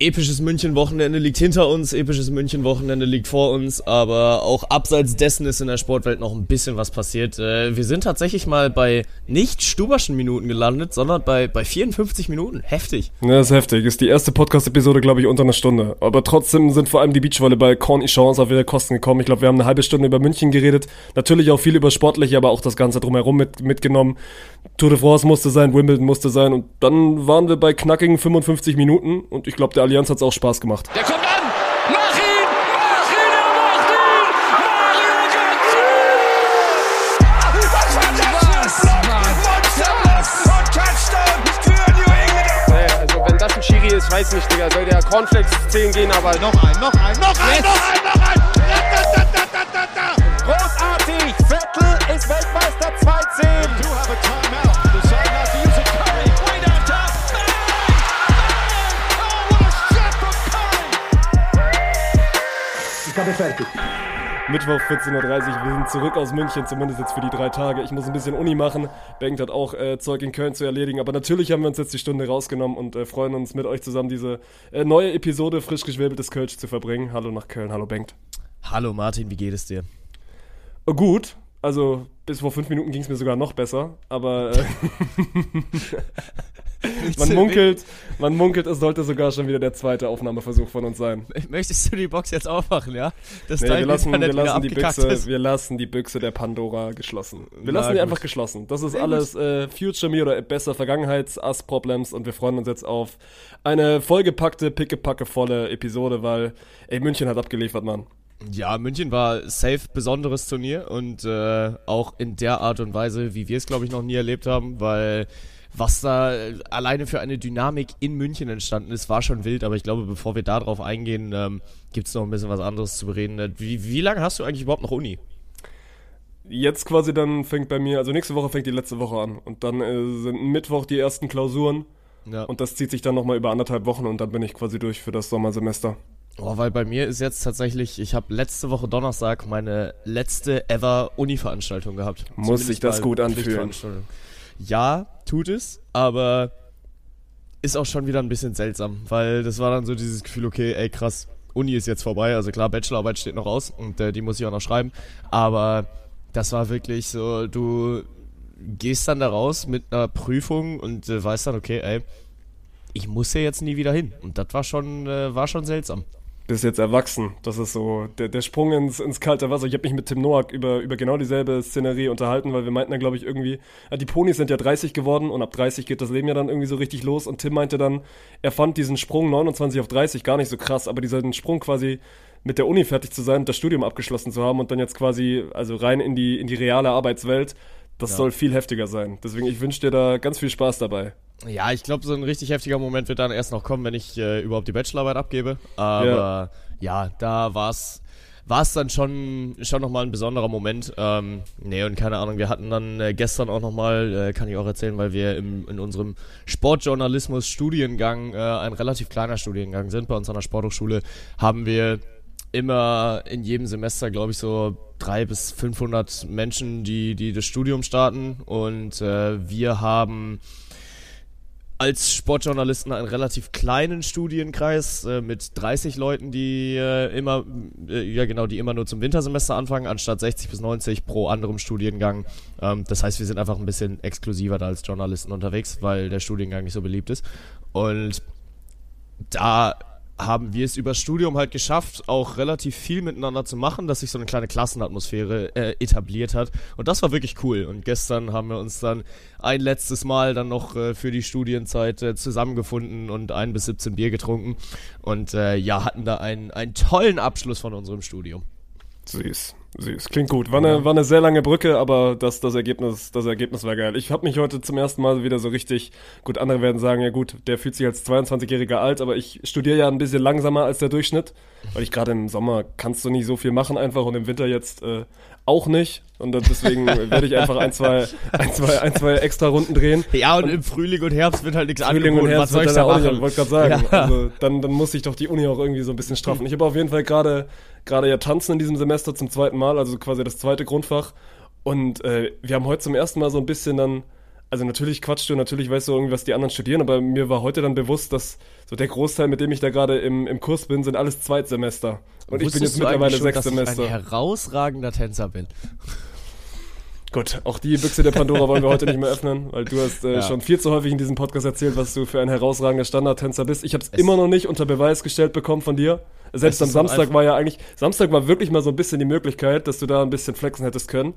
episches München-Wochenende liegt hinter uns, episches München-Wochenende liegt vor uns, aber auch abseits dessen ist in der Sportwelt noch ein bisschen was passiert. Äh, wir sind tatsächlich mal bei nicht Stuberschen Minuten gelandet, sondern bei, bei 54 Minuten. Heftig. Ja, das ist heftig. Ist die erste Podcast-Episode, glaube ich, unter einer Stunde. Aber trotzdem sind vor allem die Beachvolleyball Corn Chance auf ihre Kosten gekommen. Ich glaube, wir haben eine halbe Stunde über München geredet. Natürlich auch viel über Sportliche, aber auch das Ganze drumherum mit, mitgenommen. Tour de France musste sein, Wimbledon musste sein und dann waren wir bei knackigen 55 Minuten und ich glaube, der Allianz hat es auch Spaß gemacht. Der kommt an! Mach ihn! Mach ihn! Er macht ihn! Mario Götze! Was war das für ein Block? Und Touchdown für New England! Nee, also wenn das ein Schiri ist, weiß nicht, Digga. Soll der Cornflakes 10 gehen, aber noch ein, noch ein, noch ein, noch ein, noch ein! Ratatatatata! Großartig! Vettel ist Weltmeister 2-10! Mittwoch 14.30 Uhr, wir sind zurück aus München, zumindest jetzt für die drei Tage. Ich muss ein bisschen Uni machen. Bengt hat auch äh, Zeug in Köln zu erledigen. Aber natürlich haben wir uns jetzt die Stunde rausgenommen und äh, freuen uns mit euch zusammen diese äh, neue Episode frisch geschwebeltes Kölsch zu verbringen. Hallo nach Köln, hallo Bengt. Hallo Martin, wie geht es dir? Oh, gut, also bis vor fünf Minuten ging es mir sogar noch besser, aber äh, man munkelt, man munkelt, es sollte sogar schon wieder der zweite Aufnahmeversuch von uns sein. Möchtest du die Box jetzt aufmachen, ja? Das Nee, wir lassen, wir, lassen die Büchse, ist. wir lassen die Büchse der Pandora geschlossen. Wir Na lassen die gut. einfach geschlossen. Das ist Ja, alles äh, Future Me oder besser Vergangenheits-Us-Problems und wir freuen uns jetzt auf eine vollgepackte, pickepackevolle Episode, weil, ey, München hat abgeliefert, Mann. Ja, München war safe besonderes Turnier und äh, auch in der Art und Weise, wie wir es, glaube ich, noch nie erlebt haben, weil was da äh, alleine für eine Dynamik in München entstanden ist, war schon wild, aber ich glaube, bevor wir darauf eingehen, ähm, gibt es noch ein bisschen was anderes zu bereden. Äh, Wie, wie lange hast du eigentlich überhaupt noch Uni? Jetzt quasi dann fängt bei mir, also nächste Woche fängt die letzte Woche an und dann äh, sind Mittwoch die ersten Klausuren Ja. und das zieht sich dann nochmal über anderthalb Wochen und dann bin ich quasi durch für das Sommersemester. Oh, weil bei mir ist jetzt tatsächlich, ich habe letzte Woche Donnerstag meine letzte ever Uni-Veranstaltung gehabt. Muss sich das gut anfühlen. Ja, tut es, aber ist auch schon wieder ein bisschen seltsam, weil das war dann so dieses Gefühl, okay, ey krass, Uni ist jetzt vorbei, also klar, Bachelorarbeit steht noch aus und äh, die muss ich auch noch schreiben, aber das war wirklich so, du gehst dann da raus mit einer Prüfung und äh, weißt dann, okay, ey, ich muss ja jetzt nie wieder hin und das war schon, äh, war schon seltsam. Bist jetzt erwachsen. Das ist so der, der Sprung ins, ins kalte Wasser. Ich habe mich mit Tim Noack über, über genau dieselbe Szenerie unterhalten, weil wir meinten dann, glaube ich, irgendwie, die Ponys sind ja 30 geworden und ab 30 geht das Leben ja dann irgendwie so richtig los. Und Tim meinte dann, er fand diesen Sprung 29 auf 30 gar nicht so krass, aber diesen Sprung quasi mit der Uni fertig zu sein und das Studium abgeschlossen zu haben und dann jetzt quasi, also rein in die, in die reale Arbeitswelt, das Ja. soll viel heftiger sein. Deswegen, ich wünsche dir da ganz viel Spaß dabei. Ja, ich glaube, so ein richtig heftiger Moment wird dann erst noch kommen, wenn ich äh, überhaupt die Bachelorarbeit abgebe. Aber ja, da war's war es dann schon schon nochmal ein besonderer Moment. Ähm, nee, und keine Ahnung, wir hatten dann äh, gestern auch nochmal, äh, kann ich auch erzählen, weil wir im, in unserem Sportjournalismus-Studiengang, äh, ein relativ kleiner Studiengang sind, bei uns an der Sporthochschule, haben wir immer in jedem Semester, glaube ich, so drei bis 500 Menschen, die, die das Studium starten. Und äh, wir haben als Sportjournalisten einen relativ kleinen Studienkreis äh, mit 30 Leuten, die äh, immer, äh, ja genau, die immer nur zum Wintersemester anfangen, anstatt 60 bis 90 pro anderem Studiengang. Ähm, das heißt, wir sind einfach ein bisschen exklusiver da als Journalisten unterwegs, weil der Studiengang nicht so beliebt ist. Und da haben wir es über Studium halt geschafft, auch relativ viel miteinander zu machen, dass sich so eine kleine Klassenatmosphäre äh, etabliert hat. Und das war wirklich cool. Und gestern haben wir uns dann ein letztes Mal dann noch äh, für die Studienzeit äh, zusammengefunden und ein bis 17 Bier getrunken. Und äh, ja, hatten da einen, einen tollen Abschluss von unserem Studium. Süß, süß. Klingt gut. War eine, war eine sehr lange Brücke, aber das, das, Ergebnis, das Ergebnis war geil. Ich habe mich heute zum ersten Mal wieder so richtig, gut, andere werden sagen, ja gut, der fühlt sich als 22-Jähriger alt, aber ich studiere ja ein bisschen langsamer als der Durchschnitt, weil ich gerade im Sommer kannst du nicht so viel machen einfach und im Winter jetzt äh, auch nicht. Und deswegen werde ich einfach ein, zwei, ein, zwei, ein, zwei extra Runden drehen. Ja, und, im Frühling und Herbst wird halt nichts Frühling und angeboten. Herbst Was soll ich da machen? wollte gerade sagen. Ja. Also dann, dann muss ich doch die Uni auch irgendwie so ein bisschen straffen. Ich habe auf jeden Fall gerade gerade ja tanzen in diesem Semester zum zweiten Mal, also quasi das zweite Grundfach. Und äh, wir haben heute zum ersten Mal so ein bisschen dann also natürlich quatschst du, natürlich weißt du irgendwie, was die anderen studieren, aber mir war heute dann bewusst, dass so der Großteil, mit dem ich da gerade im, im Kurs bin, sind alles Zweitsemester. Und ich bin jetzt mittlerweile schon, sechs dass Semester. Ich ein herausragender Tänzer bin. Gut, auch die Büchse der Pandora wollen wir heute nicht mehr öffnen, weil du hast äh, Ja. schon viel zu häufig in diesem Podcast erzählt, was du für ein herausragender Standardtänzer bist. Ich habe es immer noch nicht unter Beweis gestellt bekommen von dir. Selbst am Samstag war ja eigentlich, Samstag war wirklich mal so ein bisschen die Möglichkeit, dass du da ein bisschen flexen hättest können.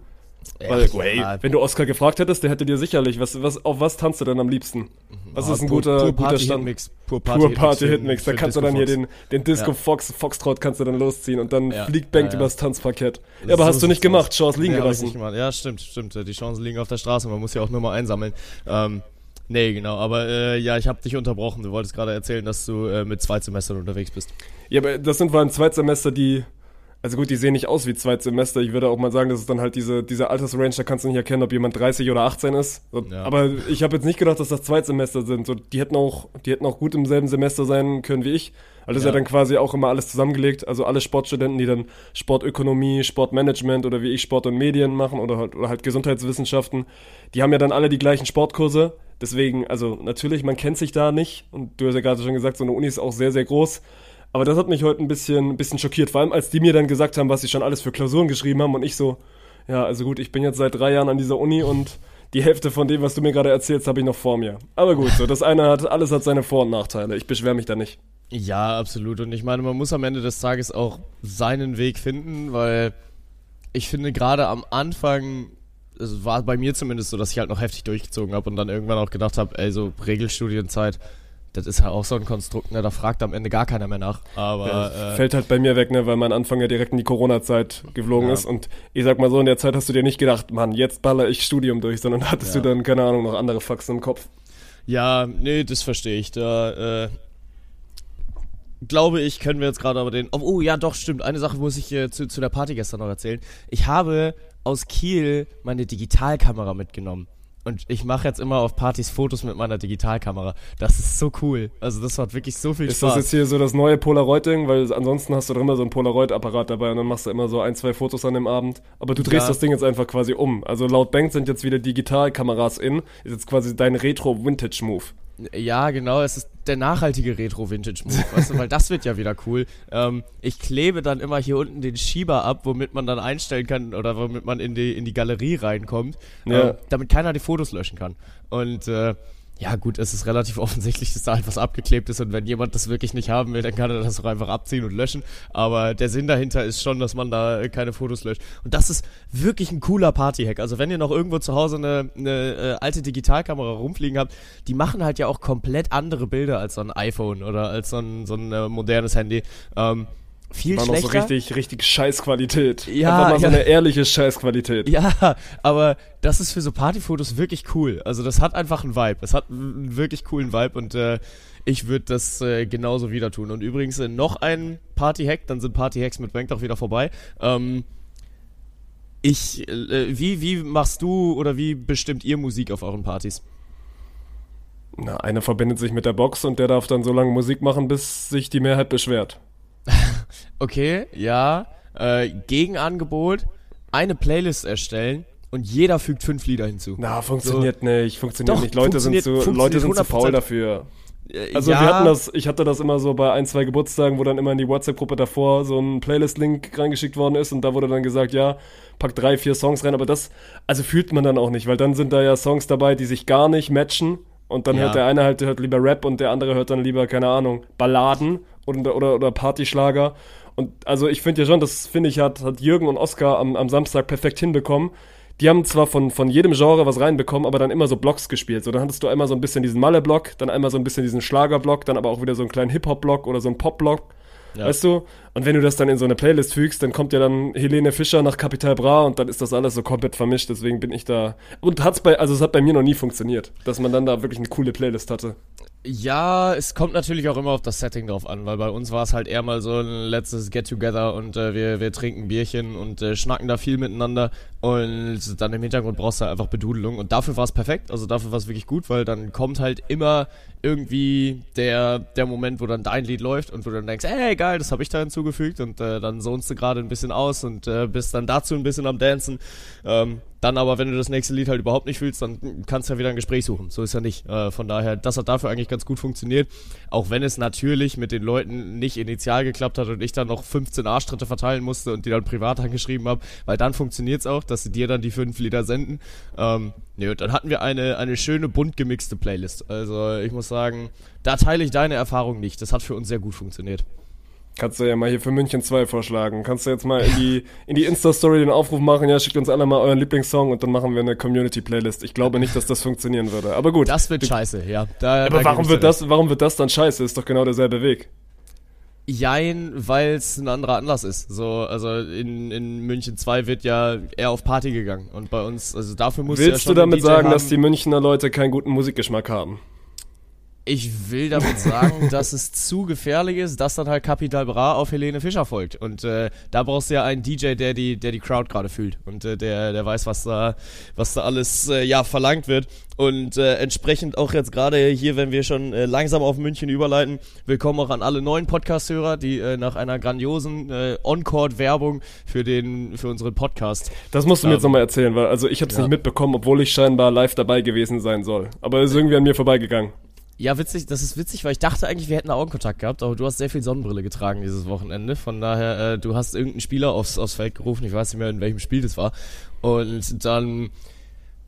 Weil, Ja, ey, ja. wenn du Oscar gefragt hättest, der hätte dir sicherlich, was, was, auf was tanzt du denn am liebsten? Was ist ein Pur- guter, pur guter Party Stand? Hitmix. Pur Pur Party, Party für- Hitmix, da kannst du Disco dann hier Fox. den, den Disco Ja. Fox, Foxtrot kannst du dann losziehen und dann Ja, fliegt Bank ja, ja. übers Tanzparkett. Ja, So aber hast du nicht gemacht, aus. Chance liegen gelassen. Ja, stimmt, stimmt. Die Chancen liegen auf der Straße. Man muss ja auch nur mal einsammeln. Ähm, nee, genau. Aber äh, ja, ich habe dich unterbrochen. Du wolltest gerade erzählen, dass du äh, mit zwei Semestern unterwegs bist. Ja, aber das sind allem Zweitsemester, die, also gut, die sehen nicht aus wie Zweitsemester. Ich würde auch mal sagen, das ist dann halt diese, diese Altersrange, da kannst du nicht erkennen, ob jemand 30 oder 18 ist. So, Ja. Aber ich habe jetzt nicht gedacht, dass das Zweitsemester sind. So, die hätten auch, die hätten auch gut im selben Semester sein können wie ich. Weil das ist ja Ja. dann quasi auch immer alles zusammengelegt. Also alle Sportstudenten, die dann Sportökonomie, Sportmanagement oder wie ich Sport und Medien machen oder halt, oder halt Gesundheitswissenschaften, die haben ja dann alle die gleichen Sportkurse. Deswegen, also natürlich, man kennt sich da nicht. Und du hast ja gerade schon gesagt, so eine Uni ist auch sehr, sehr groß. Aber das hat mich heute ein bisschen, ein bisschen schockiert. Vor allem, als die mir dann gesagt haben, was sie schon alles für Klausuren geschrieben haben und ich so, ja, also gut, ich bin jetzt seit drei Jahren an dieser Uni und die Hälfte von dem, was du mir gerade erzählst, habe ich noch vor mir. Aber gut, so, das eine hat, alles hat seine Vor- und Nachteile. Ich beschwere mich da nicht. Ja, absolut. Und ich meine, man muss am Ende des Tages auch seinen Weg finden, weil ich finde gerade am Anfang, es war bei mir zumindest so, dass ich halt noch heftig durchgezogen habe und dann irgendwann auch gedacht habe, ey, so Regelstudienzeit, das ist halt auch so ein Konstrukt, ne, da fragt am Ende gar keiner mehr nach. Aber Ja, äh, fällt halt bei mir weg, ne, weil mein Anfang ja direkt in die Corona-Zeit geflogen Ja. ist. Und ich sag mal so, in der Zeit hast du dir nicht gedacht, Mann, jetzt baller ich Studium durch, sondern hattest Ja. du dann, keine Ahnung, noch andere Faxen im Kopf. Ja, nee, das verstehe ich. Da, äh, glaube ich, können wir jetzt gerade aber den. Oh, oh, ja, doch, stimmt. Eine Sache muss ich äh, zu, zu der Party gestern noch erzählen. Ich habe aus Kiel meine Digitalkamera mitgenommen. Und ich mache jetzt immer auf Partys Fotos mit meiner Digitalkamera. Das ist so cool. Also das macht wirklich so viel Ist das Spaß. jetzt hier so das neue Polaroid-Ding? Weil ansonsten hast du doch immer so ein Polaroid-Apparat dabei und dann machst du immer so ein, zwei Fotos an dem Abend. Aber du drehst Ja. das Ding jetzt einfach quasi um. Also laut Bank sind jetzt wieder Digitalkameras in. Ist jetzt quasi dein Retro-Vintage-Move. Ja, genau, es ist der nachhaltige Retro-Vintage-Move, weißt du, weil das wird ja wieder cool. Ähm, ich klebe dann immer hier unten den Schieber ab, womit man dann einstellen kann oder womit man in die, in die Galerie reinkommt, Ja. ähm, damit keiner die Fotos löschen kann. Und äh, ja gut, es ist relativ offensichtlich, dass da halt was abgeklebt ist und wenn jemand das wirklich nicht haben will, dann kann er das auch einfach abziehen und löschen. Aber der Sinn dahinter ist schon, dass man da äh, keine Fotos löscht. Und das ist wirklich ein cooler Party-Hack. Also wenn ihr noch irgendwo zu Hause eine, eine äh, alte Digitalkamera rumfliegen habt, die machen halt ja auch komplett andere Bilder als so ein iPhone oder als so ein, so ein äh, modernes Handy. Ähm, viel War noch schlechter. so richtig, richtig Scheißqualität. Ja, Einfach mal so ja. eine ehrliche Scheißqualität. Ja, aber das ist für so Partyfotos wirklich cool. Also das hat einfach einen Vibe. Es hat einen wirklich coolen Vibe und äh, ich würde das äh, genauso wieder tun. Und übrigens äh, noch ein Party-Hack, dann sind Party-Hacks mit Bank auch wieder vorbei. Ähm, ich, äh, wie, wie machst du oder wie bestimmt ihr Musik auf euren Partys? Na, einer verbindet sich mit der Box und der darf dann so lange Musik machen, bis sich die Mehrheit beschwert. Okay, ja. Äh, Gegenangebot, eine Playlist erstellen und jeder fügt fünf Lieder hinzu. Na, funktioniert nicht, funktioniert Doch, nicht. Leute sind funktioniert- zu, Leute sind zu faul 100%. dafür. Äh, Also ja, wir hatten das, ich hatte das immer so bei ein, zwei Geburtstagen, wo dann immer in die WhatsApp-Gruppe davor so ein Playlist-Link reingeschickt worden ist und da wurde dann gesagt, ja, pack drei, vier Songs rein, aber das, also fühlt man dann auch nicht, weil dann sind da ja Songs dabei, die sich gar nicht matchen und dann Ja. hört der eine halt hört lieber Rap und der andere hört dann lieber, keine Ahnung, Balladen oder, oder, oder Partyschlager. Und also ich finde ja schon, das finde ich, hat, hat Jürgen und Oskar am, am Samstag perfekt hinbekommen. Die haben zwar von, von jedem Genre was reinbekommen, aber dann immer so Blocks gespielt. So, dann hattest du einmal so ein bisschen diesen Malle-Block, dann einmal so ein bisschen diesen Schlager-Block, dann aber auch wieder so einen kleinen Hip-Hop-Block oder so einen Pop-Block. Ja. Weißt du? Und wenn du das dann in so eine Playlist fügst, dann kommt ja dann Helene Fischer nach Capital Bra und dann ist das alles so komplett vermischt. Deswegen bin ich da. Und hat's bei, also es hat bei mir noch nie funktioniert, dass man dann da wirklich eine coole Playlist hatte. Ja, es kommt natürlich auch immer auf das Setting drauf an, weil bei uns war es halt eher mal so ein letztes Get-Together und äh, wir, wir trinken Bierchen und äh, schnacken da viel miteinander und dann im Hintergrund brauchst du halt einfach Bedudelung und dafür war es perfekt, also dafür war es wirklich gut, weil dann kommt halt immer irgendwie der, der Moment, wo dann dein Lied läuft und wo du dann denkst, hey geil, das habe ich da hinzugefügt und äh, dann zonst du gerade ein bisschen aus und äh, bist dann dazu ein bisschen am Dancen. Ähm, dann aber, wenn du das nächste Lied halt überhaupt nicht fühlst, dann kannst du ja wieder ein Gespräch suchen. So ist ja nicht. Äh, von daher, das hat dafür eigentlich ganz gut funktioniert. Auch wenn es natürlich mit den Leuten nicht initial geklappt hat und ich dann noch 15 Arschtritte verteilen musste und die dann privat angeschrieben habe, weil dann funktioniert es auch, dass sie dir dann die fünf Lieder senden. Ähm, und dann hatten wir eine, eine schöne bunt gemixte Playlist. Also ich muss sagen, da teile ich deine Erfahrung nicht. Das hat für uns sehr gut funktioniert. Kannst du ja mal hier für München 2 vorschlagen. Kannst du jetzt mal in die, in die Insta-Story den Aufruf machen, ja, schickt uns alle mal euren Lieblingssong und dann machen wir eine Community-Playlist. Ich glaube nicht, dass das funktionieren würde. Aber gut. Das wird scheiße, ja. Da, aber da warum wird das, warum wird das dann scheiße? Ist doch genau derselbe Weg. Jein, weil es ein anderer Anlass ist. So, also in, in München 2 wird ja eher auf Party gegangen. Und bei uns, also dafür muss Willst ja schon du damit DJ sagen, haben. dass die Münchner Leute keinen guten Musikgeschmack haben? Ich will damit sagen, dass es zu gefährlich ist, dass dann halt Capital Bra auf Helene Fischer folgt. Und äh, da brauchst du ja einen DJ, der die, der die Crowd gerade fühlt und äh, der, der weiß, was da, was da alles äh, ja verlangt wird. Und äh, entsprechend auch jetzt gerade hier, wenn wir schon äh, langsam auf München überleiten, willkommen auch an alle neuen Podcast-Hörer, die äh, nach einer grandiosen äh, On-Court-Werbung für den, für unseren Podcast. Das musst du mir Ähm, jetzt nochmal erzählen, weil also ich habe es ja. nicht mitbekommen, obwohl ich scheinbar live dabei gewesen sein soll. Aber es ist irgendwie an mir vorbeigegangen. Ja, witzig, das ist witzig, weil ich dachte eigentlich, wir hätten Augenkontakt gehabt, aber du hast sehr viel Sonnenbrille getragen dieses Wochenende. Von daher, äh, du hast irgendeinen Spieler aufs, aufs Feld gerufen, ich weiß nicht mehr, in welchem Spiel das war. Und dann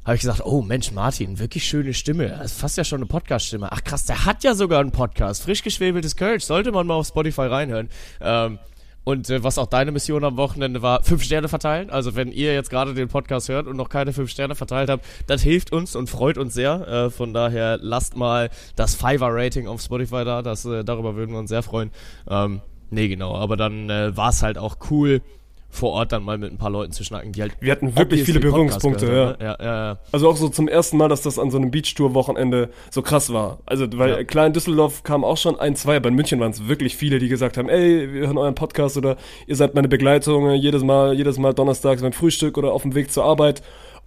habe ich gesagt, oh Mensch, Martin, wirklich schöne Stimme. Das ist fast ja schon eine Podcast-Stimme. Ach krass, der hat ja sogar einen Podcast. Frisch geschwebeltes Kölsch. Sollte man mal auf Spotify reinhören. Ähm, und äh, was auch deine Mission am Wochenende war, fünf Sterne verteilen. Also wenn ihr jetzt gerade den Podcast hört und noch keine fünf Sterne verteilt habt, das hilft uns und freut uns sehr. Äh, von daher lasst mal das Fiverr-Rating auf Spotify da. Das, äh, darüber würden wir uns sehr freuen. Ähm, nee, genau. Aber dann äh, war es halt auch cool, vor Ort dann mal mit ein paar Leuten zu schnacken, die halt Wir hatten wirklich viele Berührungspunkte, gehört ne? ja. Ja, ja, Also auch so zum ersten Mal, dass das an so einem Beachtour-Wochenende so krass war. Also, weil Ja. klar in Düsseldorf kam auch schon ein, zwei, aber in München waren es wirklich viele, die gesagt haben, ey, wir hören euren Podcast oder ihr seid meine Begleitung, äh, jedes Mal, jedes Mal donnerstags beim Frühstück oder auf dem Weg zur Arbeit.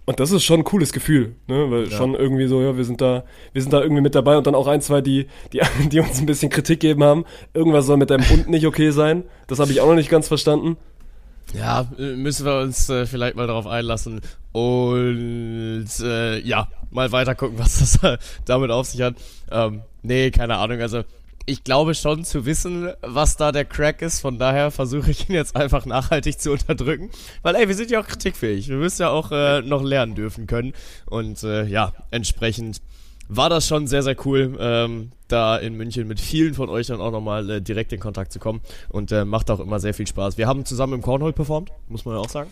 Und das ist schon ein cooles Gefühl, ne? Weil schon irgendwie so, ja, wir sind da, wir sind da irgendwie mit dabei und dann auch ein, zwei, die, die, die uns ein bisschen Kritik geben haben. Irgendwas soll mit deinem Hund nicht okay sein. Das habe ich auch noch nicht ganz verstanden. Ja, müssen wir uns äh, vielleicht mal darauf einlassen und äh, ja, mal weiter gucken, was das damit auf sich hat. Ähm, nee, keine Ahnung, also ich glaube schon zu wissen, was da der Crack ist, von daher versuche ich ihn jetzt einfach nachhaltig zu unterdrücken, weil ey, wir sind ja auch kritikfähig, wir müssen ja auch äh, noch lernen dürfen können. Und äh, ja, entsprechend war das schon sehr, sehr cool, ähm, da in München mit vielen von euch dann auch nochmal äh, direkt in Kontakt zu kommen. Und äh, macht auch immer sehr viel Spaß. Wir haben zusammen im Cornhole performt, muss man ja auch sagen.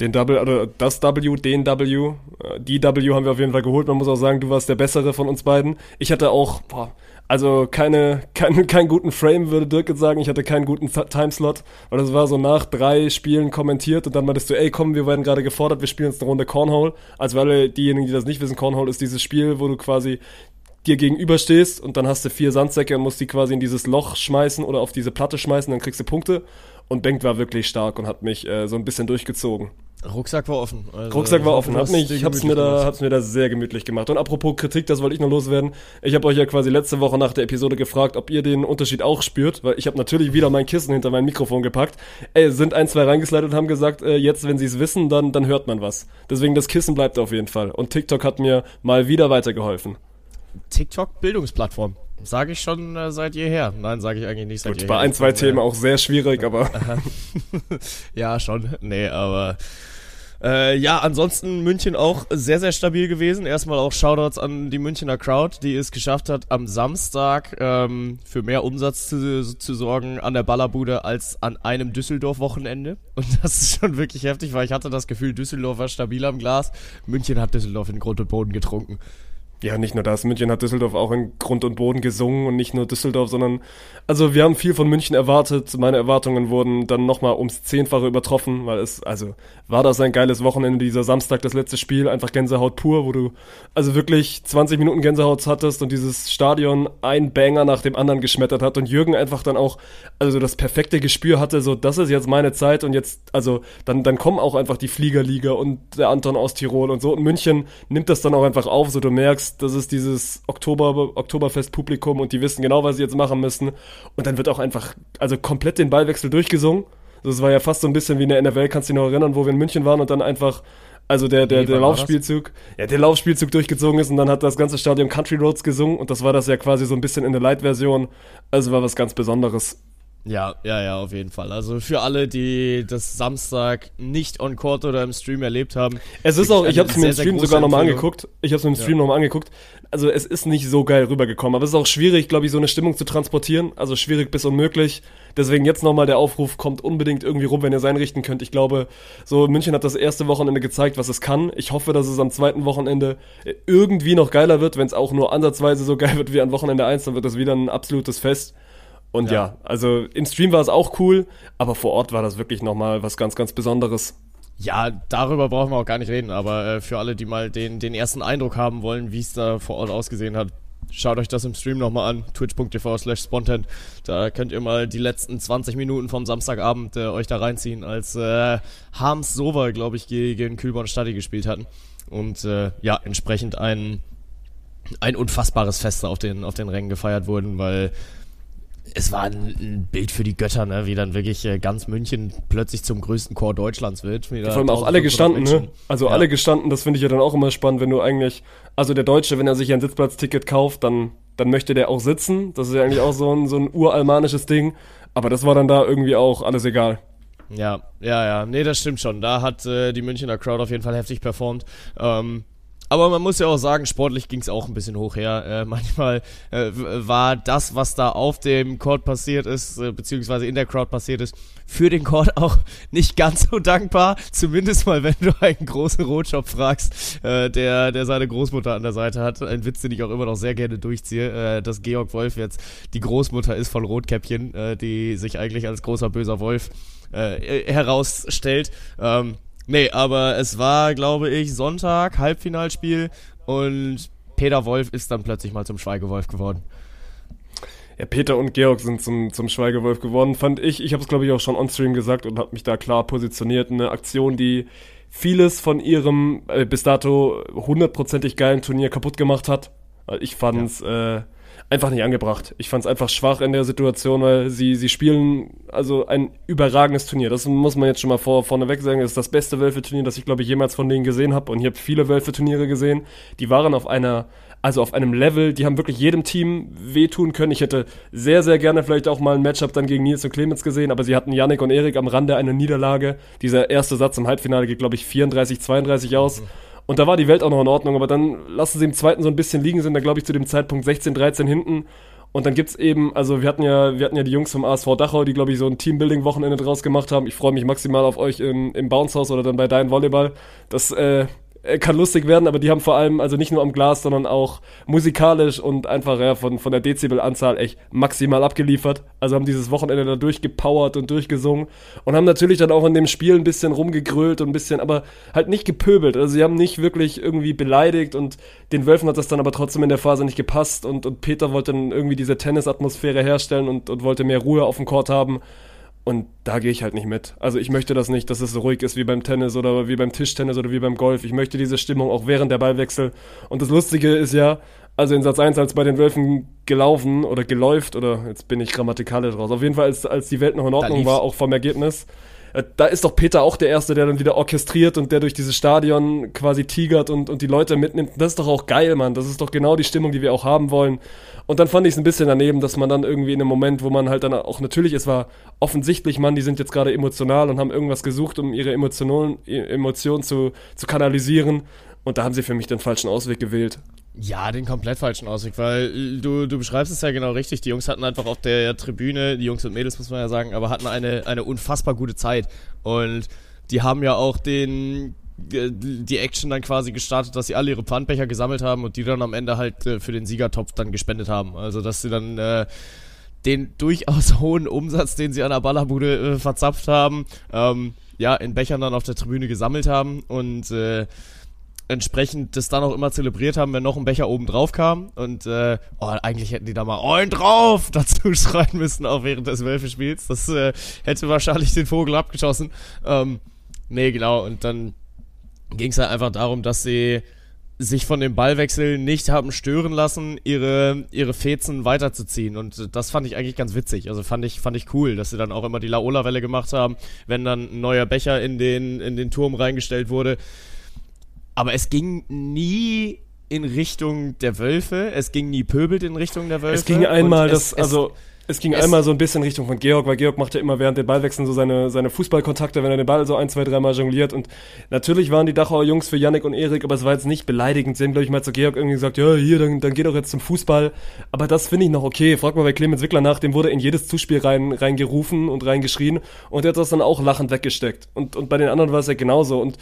Den Double, oder das W, den W, äh, die W haben wir auf jeden Fall geholt. Man muss auch sagen, du warst der bessere von uns beiden. Ich hatte auch, boah, also keine, keinen keinen guten Frame, würde Dirk jetzt sagen. Ich hatte keinen guten Timeslot, weil das war so nach drei Spielen kommentiert und dann meintest du, ey, komm, wir werden gerade gefordert, wir spielen jetzt eine Runde Cornhole. Also alle diejenigen, die das nicht wissen, Cornhole ist dieses Spiel, wo du quasi dir gegenüberstehst und dann hast du vier Sandsäcke und musst die quasi in dieses Loch schmeißen oder auf diese Platte schmeißen, dann kriegst du Punkte. Und Bengt war wirklich stark und hat mich äh, so ein bisschen durchgezogen. Rucksack war offen. Also, Rucksack war offen, du mich, ich hab's mir, da, hab's mir da sehr gemütlich gemacht. Und apropos Kritik, das wollte ich noch loswerden. Ich habe euch ja quasi letzte Woche nach der Episode gefragt, ob ihr den Unterschied auch spürt, weil ich habe natürlich wieder mein Kissen hinter mein Mikrofon gepackt. Ey, sind ein, zwei reingeslidet und haben gesagt, äh, jetzt, wenn sie es wissen, dann, dann hört man was. Deswegen das Kissen bleibt auf jeden Fall. Und TikTok hat mir mal wieder weitergeholfen. TikTok Bildungsplattform. Sage ich schon äh, seit jeher. Nein, sage ich eigentlich nicht seit Gut, jeher. bei ein, zwei bin, Themen äh, auch sehr schwierig, aber Ja, schon. Nee, aber. Äh, ja, ansonsten München auch sehr, sehr stabil gewesen. Erstmal auch Shoutouts an die Münchner Crowd, die es geschafft hat, am Samstag ähm, für mehr Umsatz zu, zu sorgen an der Ballerbude als an einem Düsseldorf-Wochenende. Und das ist schon wirklich heftig, weil ich hatte das Gefühl, Düsseldorf war stabil am Glas. München hat Düsseldorf in Grund und Boden getrunken. Ja, nicht nur das. München hat Düsseldorf auch in Grund und Boden gesungen und nicht nur Düsseldorf, sondern also wir haben viel von München erwartet. Meine Erwartungen wurden dann nochmal ums Zehnfache übertroffen, weil es, also war das ein geiles Wochenende, dieser Samstag, das letzte Spiel, einfach Gänsehaut pur, wo du also wirklich 20 Minuten Gänsehaut hattest und dieses Stadion ein Banger nach dem anderen geschmettert hat und Jürgen einfach dann auch, also das perfekte Gespür hatte, so das ist jetzt meine Zeit und jetzt, also dann, dann kommen auch einfach die Fliegerliga und der Anton aus Tirol und so und München nimmt das dann auch einfach auf, so du merkst, das ist dieses Oktober, Oktoberfest-Publikum und die wissen genau, was sie jetzt machen müssen und dann wird auch einfach, also komplett den Ballwechsel durchgesungen. Das war ja fast so ein bisschen wie in der NFL, kannst du dich noch erinnern, wo wir in München waren und dann einfach also der, der, Nee, der Laufspielzug, ja, der Laufspielzug durchgezogen ist und dann hat das ganze Stadion Country Roads gesungen und das war das ja quasi so ein bisschen in der Light-Version. Also war was ganz Besonderes. Ja, ja, ja, auf jeden Fall. Also für alle, die das Samstag nicht on Court oder im Stream erlebt haben. Es ist auch, ich habe es mir im Stream sogar nochmal angeguckt. Ich habe es mir im Stream nochmal angeguckt. Also es ist nicht so geil rübergekommen, aber es ist auch schwierig, glaube ich, so eine Stimmung zu transportieren. Also schwierig bis unmöglich. Deswegen jetzt nochmal der Aufruf, kommt unbedingt irgendwie rum, wenn ihr es einrichten könnt. Ich glaube, so München hat das erste Wochenende gezeigt, was es kann. Ich hoffe, dass es am zweiten Wochenende irgendwie noch geiler wird. Wenn es auch nur ansatzweise so geil wird wie an Wochenende 1, dann wird das wieder ein absolutes Fest. Und ja. Ja. also im Stream war es auch cool, aber vor Ort war das wirklich nochmal was ganz, ganz Besonderes. Ja, darüber brauchen wir auch gar nicht reden, aber äh, für alle, die mal den, den ersten Eindruck haben wollen, wie es da vor Ort ausgesehen hat, schaut euch das im Stream nochmal an, twitch.tv slash spontan. Da könnt ihr mal die letzten 20 Minuten vom Samstagabend äh, euch da reinziehen, als äh, Harms Sova, glaube ich, gegen Kühlborn Stadi gespielt hatten. Und äh, ja, entsprechend ein, ein unfassbares Fest auf den, auf den Rängen gefeiert wurden, weil es war ein, ein Bild für die Götter, ne? wie dann wirklich äh, ganz München plötzlich zum größten Chor Deutschlands wird. Vor allem auch alle 1500 gestanden, ne? Also Ja. alle gestanden, das finde ich ja dann auch immer spannend, wenn du eigentlich, also der Deutsche, wenn er sich ein Sitzplatzticket kauft, dann, dann möchte der auch sitzen. Das ist ja eigentlich auch so ein, so ein uralmanisches Ding. Aber das war dann da irgendwie auch alles egal. Ja, ja, ja. Nee, das stimmt schon. Da hat äh, die Münchner Crowd auf jeden Fall heftig performt. Ähm, aber man muss ja auch sagen, sportlich ging es auch ein bisschen hoch her. Äh, manchmal äh, war das, was da auf dem Court passiert ist, äh, beziehungsweise in der Crowd passiert ist, für den Court auch nicht ganz so dankbar. Zumindest mal, wenn du einen großen Rotschopf fragst, äh, der, der seine Großmutter an der Seite hat. Ein Witz, den ich auch immer noch sehr gerne durchziehe, äh, dass Georg Wolf jetzt die Großmutter ist von Rotkäppchen, äh, die sich eigentlich als großer böser Wolf äh, herausstellt. Ähm, nee, aber es war, glaube ich, Sonntag, Halbfinalspiel und Peter Wolf ist dann plötzlich mal zum Schweigewolf geworden. Ja, Peter und Georg sind zum, zum Schweigewolf geworden, fand ich. Ich habe es, glaube ich, auch schon on-stream gesagt und habe mich da klar positioniert. Eine Aktion, die vieles von ihrem äh, bis dato hundertprozentig geilen Turnier kaputt gemacht hat. Weil Ich fand es äh, einfach nicht angebracht. Ich fand es einfach schwach in der Situation, weil sie, sie spielen also ein überragendes Turnier. Das muss man jetzt schon mal vor, vorneweg sagen. Das ist das beste Wölfe-Turnier, das ich, glaube ich, jemals von denen gesehen habe. Und ich habe viele Wölfe-Turniere gesehen. Die waren auf einer also auf einem Level, die haben wirklich jedem Team wehtun können. Ich hätte sehr, sehr gerne vielleicht auch mal ein Matchup dann gegen Nils und Clemens gesehen, aber sie hatten Yannick und Erik am Rande einer Niederlage. Dieser erste Satz im Halbfinale geht, glaube ich, 34, 32 aus. Und da war die Welt auch noch in Ordnung, aber dann lassen sie im zweiten so ein bisschen liegen, sind da, glaube ich, zu dem Zeitpunkt 16, 13 hinten. Und dann gibt's eben, also wir hatten ja, wir hatten ja die Jungs vom ASV Dachau, die, glaube ich, so ein Teambuilding-Wochenende draus gemacht haben. Ich freue mich maximal auf euch im, im Bounce House oder dann bei Dein Volleyball. Das äh, kann lustig werden, aber die haben vor allem, also nicht nur am Glas, sondern auch musikalisch und einfach ja, von, von der Dezibelanzahl echt maximal abgeliefert. Also haben dieses Wochenende da durchgepowert und durchgesungen und haben natürlich dann auch in dem Spiel ein bisschen rumgegrölt und ein bisschen, aber halt nicht gepöbelt. Also sie haben nicht wirklich irgendwie beleidigt und den Wölfen hat das dann aber trotzdem in der Phase nicht gepasst und, und Peter wollte dann irgendwie diese Tennisatmosphäre herstellen und, und wollte mehr Ruhe auf dem Court haben. Und da gehe ich halt nicht mit. Also ich möchte das nicht, dass es so ruhig ist wie beim Tennis oder wie beim Tischtennis oder wie beim Golf. Ich möchte diese Stimmung auch während der Ballwechsel. Und das Lustige ist ja, also in Satz 1, als bei den Wölfen gelaufen oder geläuft, oder jetzt bin ich grammatikalisch raus, auf jeden Fall, als, als die Welt noch in Ordnung war, auch vom Ergebnis, da ist doch Peter auch der Erste, der dann wieder orchestriert und der durch dieses Stadion quasi tigert und, und die Leute mitnimmt. Das ist doch auch geil, Mann. Das ist doch genau die Stimmung, die wir auch haben wollen. Und dann fand ich es ein bisschen daneben, dass man dann irgendwie in einem Moment, wo man halt dann auch natürlich, es war offensichtlich, Mann, die sind jetzt gerade emotional und haben irgendwas gesucht, um ihre Emotionen, Emotionen zu, zu kanalisieren. Und da haben sie für mich den falschen Ausweg gewählt. Ja, den komplett falschen Ausweg, weil äh, du, du beschreibst es ja genau richtig. Die Jungs hatten einfach auf der Tribüne, die Jungs und Mädels muss man ja sagen, aber hatten eine, eine unfassbar gute Zeit. Und die haben ja auch den, äh, die Action dann quasi gestartet, dass sie alle ihre Pfandbecher gesammelt haben und die dann am Ende halt äh, für den Siegertopf dann gespendet haben. Also, dass sie dann äh, den durchaus hohen Umsatz, den sie an der Ballerbude äh, verzapft haben, ähm, ja, in Bechern dann auf der Tribüne gesammelt haben und äh, entsprechend das dann auch immer zelebriert haben, wenn noch ein Becher oben drauf kam. Und äh, oh, eigentlich hätten die da mal ein drauf dazu schreien müssen, auch während des Wölfespiels. Das äh, hätte wahrscheinlich den Vogel abgeschossen. Ähm, nee, genau. Und dann ging es halt einfach darum, dass sie sich von dem Ballwechsel nicht haben stören lassen, ihre, ihre Fezen weiterzuziehen. Und das fand ich eigentlich ganz witzig. Also fand ich, fand ich cool, dass sie dann auch immer die Laola-Welle gemacht haben, wenn dann ein neuer Becher in den, in den Turm reingestellt wurde. Aber es ging nie in Richtung der Wölfe, es ging nie pöbelt in Richtung der Wölfe. Es ging einmal, das, also es ging es- einmal so ein bisschen Richtung von Georg, weil Georg macht ja immer während den Ballwechseln so seine, seine Fußballkontakte, wenn er den Ball so ein, zwei, dreimal jongliert. Und natürlich waren die Dachauer Jungs für Yannick und Erik, aber es war jetzt nicht beleidigend. Sie haben, glaube ich, mal zu Georg irgendwie gesagt, ja, hier, dann, dann geh doch jetzt zum Fußball. Aber das finde ich noch okay. Frag mal bei Clemens Wickler nach, dem wurde in jedes Zuspiel rein, reingerufen und reingeschrien. Und der hat das dann auch lachend weggesteckt. Und, und bei den anderen war es ja genauso. Und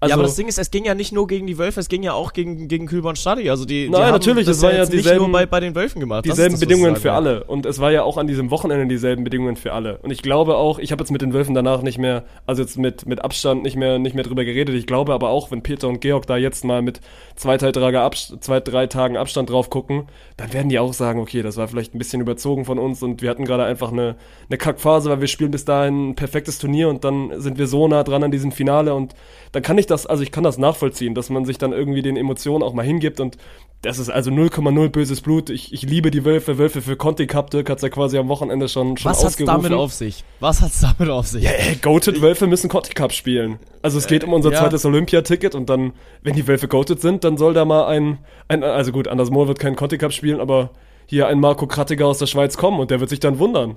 also, ja, aber das Ding ist, es ging ja nicht nur gegen die Wölfe, es ging ja auch gegen, gegen Kühlborn Stadi. Also die, die Nein, haben natürlich, das es war ja jetzt nicht dieselben- nur bei, bei den Wölfen gemacht. Das dieselben das, was Bedingungen für alle. Und es war ja auch an diesem Wochenende dieselben Bedingungen für alle. Und ich glaube auch, ich habe jetzt mit den Wölfen danach nicht mehr, also jetzt mit, mit Abstand nicht mehr, nicht mehr drüber geredet. Ich glaube aber auch, wenn Peter und Georg da jetzt mal mit zwei, drei, Tage zwei, drei Tagen Abstand drauf gucken, dann werden die auch sagen, okay, das war vielleicht ein bisschen überzogen von uns und wir hatten gerade einfach eine, eine Kackphase, weil wir spielen bis dahin ein perfektes Turnier und dann sind wir so nah dran an diesem Finale und dann kann ich das, also ich kann das nachvollziehen, dass man sich dann irgendwie den Emotionen auch mal hingibt und das ist also 0,0 böses Blut. Ich, ich liebe die Wölfe. Wölfe für Conti Cup. Dirk hat's ja quasi am Wochenende schon, schon Was hat's ausgerufen. damit auf sich? Was hat's damit auf sich? Ja, ey, Goated Wölfe müssen Conti Cup spielen. Also es geht um unser ja. zweites Olympiaticket und dann, wenn die Wölfe Goated sind, dann soll da mal ein, ein also gut, Anders Mohr wird keinen Conti Cup spielen, aber hier ein Marco Krattiger aus der Schweiz kommen und der wird sich dann wundern.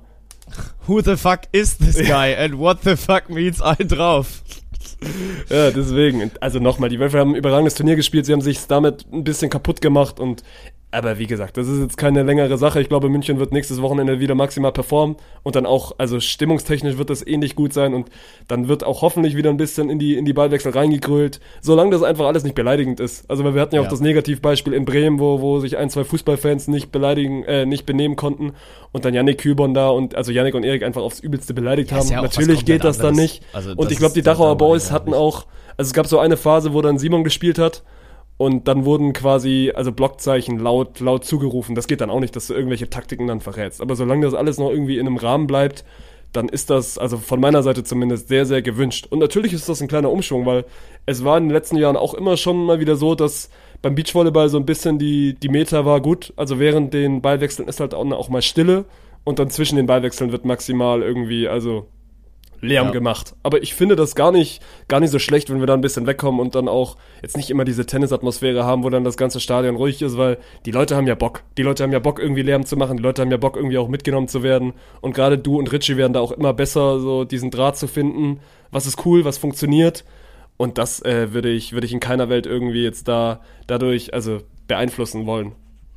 Who the fuck is this guy and what the fuck means ein drauf? Ja, deswegen. Also nochmal, die Wölfe haben ein überragendes Turnier gespielt, sie haben sich damit ein bisschen kaputt gemacht und aber wie gesagt, das ist jetzt keine längere Sache. Ich glaube, München wird nächstes Wochenende wieder maximal performen und dann auch, also stimmungstechnisch wird das ähnlich gut sein und dann wird auch hoffentlich wieder ein bisschen in die, in die Ballwechsel reingegrölt, solange das einfach alles nicht beleidigend ist. Also weil wir hatten ja auch Ja. das Negativbeispiel in Bremen, wo, wo sich ein, zwei Fußballfans nicht beleidigen, äh, nicht benehmen konnten und dann Yannick Kübon da und also Yannick und Erik einfach aufs Übelste beleidigt Ja, haben. ja auch Natürlich geht das dann anderes. nicht. Also und ich glaube, die Dachauer Boys hatten auch, also es gab so eine Phase, wo dann Simon gespielt hat und dann wurden quasi, also Blockzeichen laut, laut zugerufen. Das geht dann auch nicht, dass du irgendwelche Taktiken dann verrätst. Aber solange das alles noch irgendwie in einem Rahmen bleibt, dann ist das, also von meiner Seite zumindest, sehr, sehr gewünscht. Und natürlich ist das ein kleiner Umschwung, weil es war in den letzten Jahren auch immer schon mal wieder so, dass beim Beachvolleyball so ein bisschen die, die Meta war gut. Also während den Ballwechseln ist halt auch, mal Stille und dann zwischen den Ballwechseln wird maximal irgendwie, also Lärm Ja. gemacht. Aber ich finde das gar nicht, gar nicht so schlecht, wenn wir da ein bisschen wegkommen und dann auch jetzt nicht immer diese Tennisatmosphäre haben, wo dann das ganze Stadion ruhig ist, weil die Leute haben ja Bock. Die Leute haben ja Bock, irgendwie Lärm zu machen. Die Leute haben ja Bock, irgendwie auch mitgenommen zu werden. Und gerade du und Richie werden da auch immer besser, so diesen Draht zu finden. Was ist cool, was funktioniert. Und das äh, würde ich, würde ich in keiner Welt irgendwie jetzt da dadurch, also beeinflussen wollen.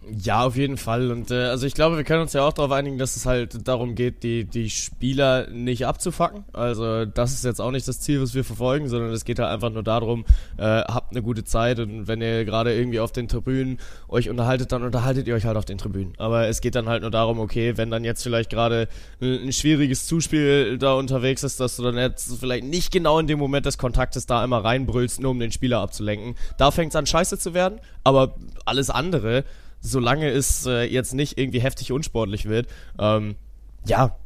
Ja, auf jeden Fall. Und äh, also ich glaube, wir können uns ja auch darauf einigen, dass es halt darum geht, die, die Spieler nicht abzufacken. Also das ist jetzt auch nicht das Ziel, was wir verfolgen, sondern es geht halt einfach nur darum, äh, habt eine gute Zeit und wenn ihr gerade irgendwie auf den Tribünen euch unterhaltet, dann unterhaltet ihr euch halt auf den Tribünen. Aber es geht dann halt nur darum, okay, wenn dann jetzt vielleicht gerade ein, ein schwieriges Zuspiel da unterwegs ist, dass du dann jetzt vielleicht nicht genau in dem Moment des Kontaktes da einmal reinbrüllst, nur um den Spieler abzulenken. Da fängt es an scheiße zu werden, aber alles andere solange es äh, jetzt nicht irgendwie heftig unsportlich wird, ähm, ja,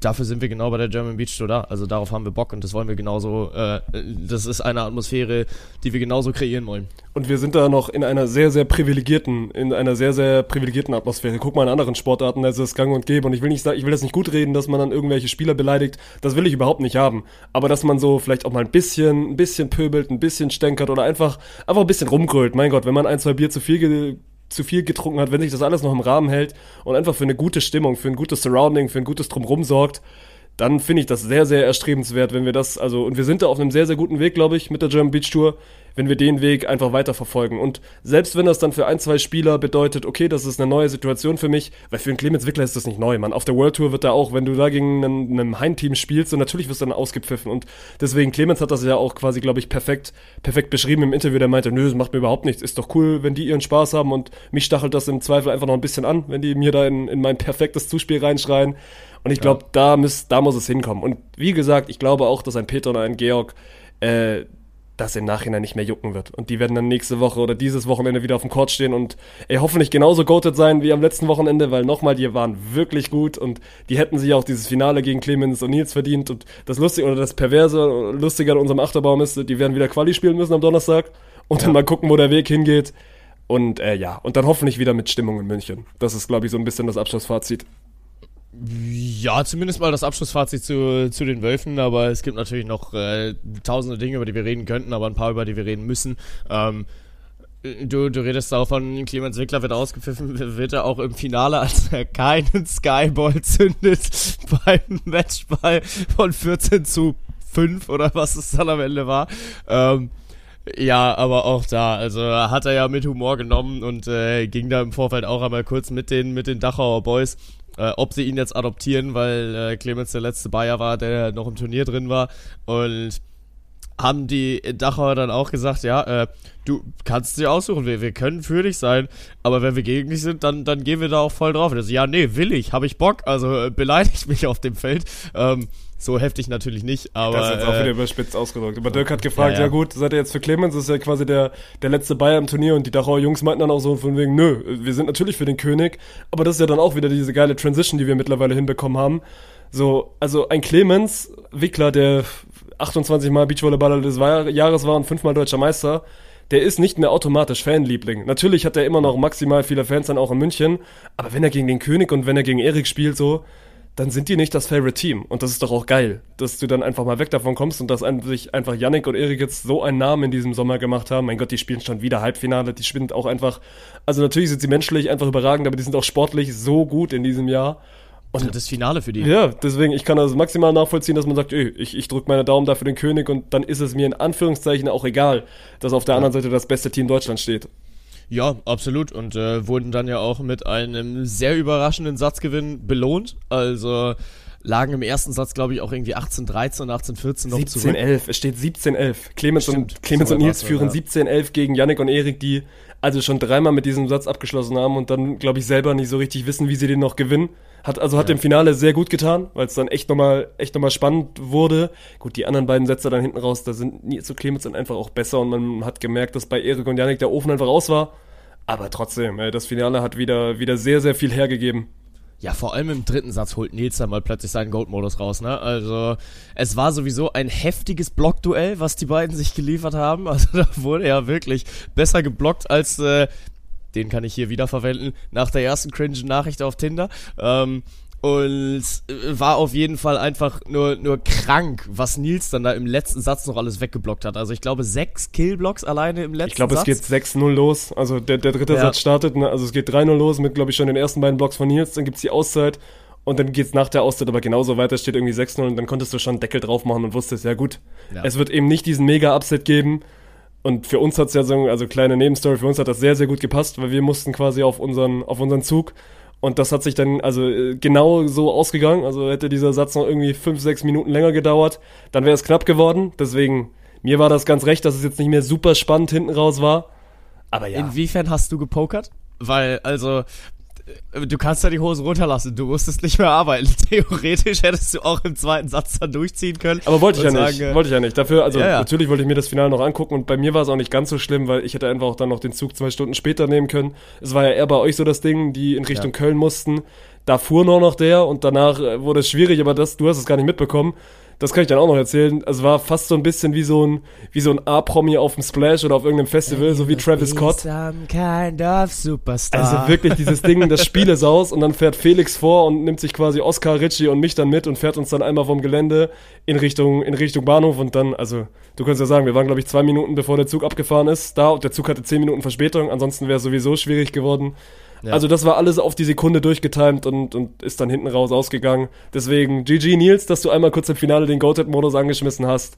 dafür sind wir genau bei der German Beach Tour da. Also darauf haben wir Bock und das wollen wir genauso, äh, das ist eine Atmosphäre, die wir genauso kreieren wollen. Und wir sind da noch in einer sehr, sehr privilegierten, in einer sehr, sehr privilegierten Atmosphäre. Guck mal in anderen Sportarten, da ist es gang und gäbe. Und ich will nicht sagen, ich will das nicht gut reden, dass man dann irgendwelche Spieler beleidigt. Das will ich überhaupt nicht haben. Aber dass man so vielleicht auch mal ein bisschen, ein bisschen pöbelt, ein bisschen stänkert oder einfach, einfach ein bisschen rumgrölt. Mein Gott, wenn man ein, zwei Bier zu viel zu viel getrunken hat, wenn sich das alles noch im Rahmen hält und einfach für eine gute Stimmung, für ein gutes Surrounding, für ein gutes Drumrum sorgt, dann finde ich das sehr, sehr erstrebenswert, wenn wir das, also, und wir sind da auf einem sehr, sehr guten Weg, glaube ich, mit der German Beach Tour, wenn wir den Weg einfach weiterverfolgen. Und selbst wenn das dann für ein, zwei Spieler bedeutet, okay, das ist eine neue Situation für mich, weil für einen Clemens Wickler ist das nicht neu, man. Auf der World Tour wird da auch, wenn du da gegen einen, einem Heimteam spielst, und natürlich wirst du dann ausgepfiffen. Und deswegen, Clemens hat das ja auch quasi, glaube ich, perfekt, perfekt beschrieben im Interview, der meinte, nö, das macht mir überhaupt nichts, ist doch cool, wenn die ihren Spaß haben und mich stachelt das im Zweifel einfach noch ein bisschen an, wenn die mir da in, in mein perfektes Zuspiel reinschreien. Und ich glaube, da, muss, da muss es hinkommen. Und wie gesagt, ich glaube auch, dass ein Peter und ein Georg äh, das im Nachhinein nicht mehr jucken wird. Und die werden dann nächste Woche oder dieses Wochenende wieder auf dem Court stehen und ey, hoffentlich genauso goated sein wie am letzten Wochenende, weil nochmal, die waren wirklich gut und die hätten sich auch dieses Finale gegen Clemens und Nils verdient. Und das Lustige oder das Perverse, Lustige an unserem Achterbaum ist, die werden wieder Quali spielen müssen am Donnerstag. und dann mal gucken, wo der Weg hingeht. Und äh, ja, und dann hoffentlich wieder mit Stimmung in München. Das ist, glaube ich, so ein bisschen das Abschlussfazit. Ja, zumindest mal das Abschlussfazit zu, zu den Wölfen, aber es gibt natürlich noch äh, tausende Dinge, über die wir reden könnten, aber ein paar, über die wir reden müssen. Ähm, du, du redest auch von Clemens Wickler wird ausgepfiffen, wird er auch im Finale, als er keinen Skyball zündet beim Matchball von 14 zu 5 oder was es dann am Ende war. Ähm, ja, aber auch da, also hat er ja mit Humor genommen und äh, ging da im Vorfeld auch einmal kurz mit den, mit den Dachauer Boys, äh, ob sie ihn jetzt adoptieren, weil äh, Clemens der letzte Bayer war, der noch im Turnier drin war und haben die Dachauer dann auch gesagt, ja, äh, du kannst dir aussuchen, wir, wir können für dich sein, aber wenn wir gegen dich sind, dann, dann gehen wir da auch voll drauf. Und so, ja, nee, will ich, habe ich Bock, also äh, beleidigt mich auf dem Feld. Ähm, so heftig natürlich nicht, aber. Das ist jetzt auch äh, wieder überspitzt ausgedrückt. Aber Dirk hat gefragt, ja, Ja, ja. gut, seid ihr jetzt für Clemens? Das ist ja quasi der, der letzte Bayer im Turnier und die Dachauer Jungs meinten dann auch so von wegen, nö, wir sind natürlich für den König, aber das ist ja dann auch wieder diese geile Transition, die wir mittlerweile hinbekommen haben. So, also ein Clemens Wickler, der 28 Mal Beachvolleyballer des Jahres war und fünfmal deutscher Meister, der ist nicht mehr automatisch Fanliebling. Natürlich hat er immer noch maximal viele Fans dann auch in München, aber wenn er gegen den König und wenn er gegen Erik spielt, so, dann sind die nicht das Favorite Team. Und das ist doch auch geil, dass du dann einfach mal weg davon kommst und dass sich einfach Yannick und Erik jetzt so einen Namen in diesem Sommer gemacht haben. Mein Gott, die spielen schon wieder Halbfinale, die spielen auch einfach, also natürlich sind sie menschlich einfach überragend, aber die sind auch sportlich so gut in diesem Jahr. drittes Finale für die. Ja, deswegen, ich kann das maximal nachvollziehen, dass man sagt, ey, ich, ich drücke meine Daumen da für den König und dann ist es mir in Anführungszeichen auch egal, dass auf der anderen Seite das beste Team Deutschland steht. Ja, absolut. Und äh, wurden dann ja auch mit einem sehr überraschenden Satzgewinn belohnt. Also lagen im ersten Satz, glaube ich, auch irgendwie 18-13 und 18-14 noch zurück. 17-11, es steht 17-11. Clemens Stimmt, und, Clemens und Nils führen ja. 17-11 gegen Yannick und Erik, die also schon dreimal mit diesem Satz abgeschlossen haben und dann, glaube ich, selber nicht so richtig wissen, wie sie den noch gewinnen. Hat, also hat dem Finale sehr gut getan, weil es dann echt nochmal echt noch mal spannend wurde. Gut, die anderen beiden Sätze dann hinten raus, da sind Nils und Clemens dann einfach auch besser und man hat gemerkt, dass bei Erik und Yannick der Ofen einfach aus war. Aber trotzdem, ey, das Finale hat wieder, wieder sehr, sehr viel hergegeben. Ja, vor allem im dritten Satz holt Nils dann mal plötzlich seinen Gold-Modus raus, ne? Also, es war sowieso ein heftiges Blockduell, was die beiden sich geliefert haben. Also, da wurde ja wirklich besser geblockt als, äh, den kann ich hier wiederverwenden, nach der ersten cringe Nachricht auf Tinder. Ähm, und äh, war auf jeden Fall einfach nur, nur krank, was Nils dann da im letzten Satz noch alles weggeblockt hat. Also ich glaube sechs Killblocks alleine im letzten Ich glaube, es Satz. geht 6-0 los. Also der, der dritte Ja. Satz startet, ne? also es geht 3-0 los mit, glaube ich, schon den ersten beiden Blocks von Nils, dann gibt's die Auszeit und dann geht's nach der Auszeit aber genauso weiter, steht irgendwie 6-0 und dann konntest du schon einen Deckel drauf machen und wusstest, ja gut, Ja. es wird eben nicht diesen Mega-Upset geben. Und für uns hat's ja so, also kleine Nebenstory, für uns hat das sehr, sehr gut gepasst, weil wir mussten quasi auf unseren, auf unseren Zug. Und das hat sich dann also äh, genau so ausgegangen. Also hätte dieser Satz noch irgendwie fünf, sechs Minuten länger gedauert, dann wäre es knapp geworden. Deswegen, mir war das ganz recht, dass es jetzt nicht mehr super spannend hinten raus war. Aber ja. Inwiefern hast du gepokert? Weil, also, du kannst ja die Hosen runterlassen, du musstest nicht mehr arbeiten. Theoretisch hättest du auch im zweiten Satz dann durchziehen können. Aber wollte ich ja und nicht. sagen, äh, wollte ich ja nicht. Dafür, also Ja, ja. natürlich wollte ich mir das Finale noch angucken und bei mir war es auch nicht ganz so schlimm, weil ich hätte einfach auch dann noch den Zug zwei Stunden später nehmen können. Es war ja eher bei euch so das Ding, die in Richtung Ja. Köln mussten. Da fuhr nur noch der und danach äh, wurde es schwierig, aber das, du hast es gar nicht mitbekommen. Das kann ich dann auch noch erzählen. Es war fast so ein bisschen wie so ein, wie so ein A-Promi auf dem Splash oder auf irgendeinem Festival, so wie Travis Scott. Some kind of superstar. Also wirklich dieses Ding, das Spiel ist aus und dann fährt Felix vor und nimmt sich quasi Oscar, Ritchie und mich dann mit und fährt uns dann einmal vom Gelände in Richtung, in Richtung Bahnhof und dann, also du kannst ja sagen, wir waren glaube ich zwei Minuten bevor der Zug abgefahren ist da und der Zug hatte zehn Minuten Verspätung, ansonsten wäre es sowieso schwierig geworden. Ja. Also das war alles auf die Sekunde durchgetimt und, und ist dann hinten raus ausgegangen. Deswegen GG Nils, dass du einmal kurz im Finale den Goated-Modus angeschmissen hast.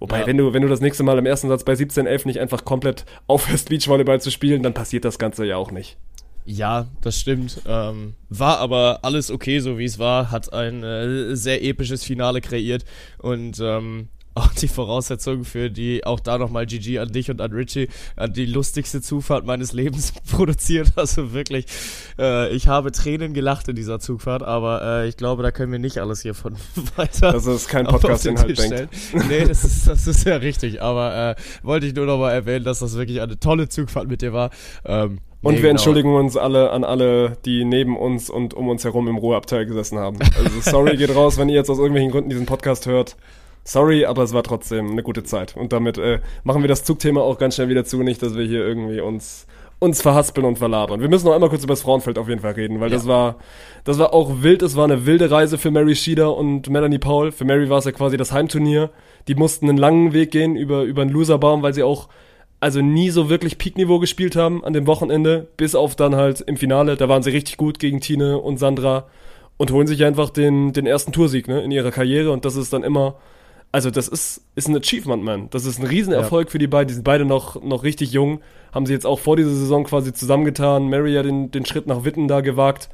Wobei, Ja. wenn du, wenn du das nächste Mal im ersten Satz bei 17-11 nicht einfach komplett aufhörst, Beachvolleyball zu spielen, dann passiert das Ganze ja auch nicht. Ja, das stimmt. Ähm, war aber alles okay, so wie es war. Hat ein äh, sehr episches Finale kreiert und ähm, auch die Voraussetzungen für die, auch da nochmal GG an dich und an Richie, an die lustigste Zugfahrt meines Lebens produziert. Also wirklich, äh, ich habe Tränen gelacht in dieser Zugfahrt, aber äh, ich glaube, da können wir nicht alles hier von weiter. Das ist kein auf den Podcast-Inhalt, Tisch denkt. Nee, das ist, das ist ja richtig, aber äh, wollte ich nur nochmal erwähnen, dass das wirklich eine tolle Zugfahrt mit dir war. Ähm, Und nee, wir genau. entschuldigen uns alle an alle, die neben uns und um uns herum im Ruheabteil gesessen haben. Also sorry geht raus, wenn ihr jetzt aus irgendwelchen Gründen diesen Podcast hört. Sorry, aber es war trotzdem eine gute Zeit. Und damit äh, machen wir das Zugthema auch ganz schnell wieder zu, nicht, dass wir hier irgendwie uns uns verhaspeln und verlabern. Wir müssen noch einmal kurz über das Frauenfeld auf jeden Fall reden, weil ja. das war das war auch wild, es war eine wilde Reise für Mary Schieder und Melanie Paul. Für Mary war es ja quasi das Heimturnier. Die mussten einen langen Weg gehen über über einen Loserbaum, weil sie auch also nie so wirklich Peakniveau gespielt haben an dem Wochenende, bis auf dann halt im Finale, da waren sie richtig gut gegen Tine und Sandra und holen sich einfach den den ersten Toursieg, ne, in ihrer Karriere und das ist dann immer also das ist, ist ein Achievement, man. Das ist ein Riesenerfolg ja. für die beiden. Die sind beide noch, noch richtig jung. Haben sie jetzt auch vor dieser Saison quasi zusammengetan. Mary ja den, den Schritt nach Witten da gewagt.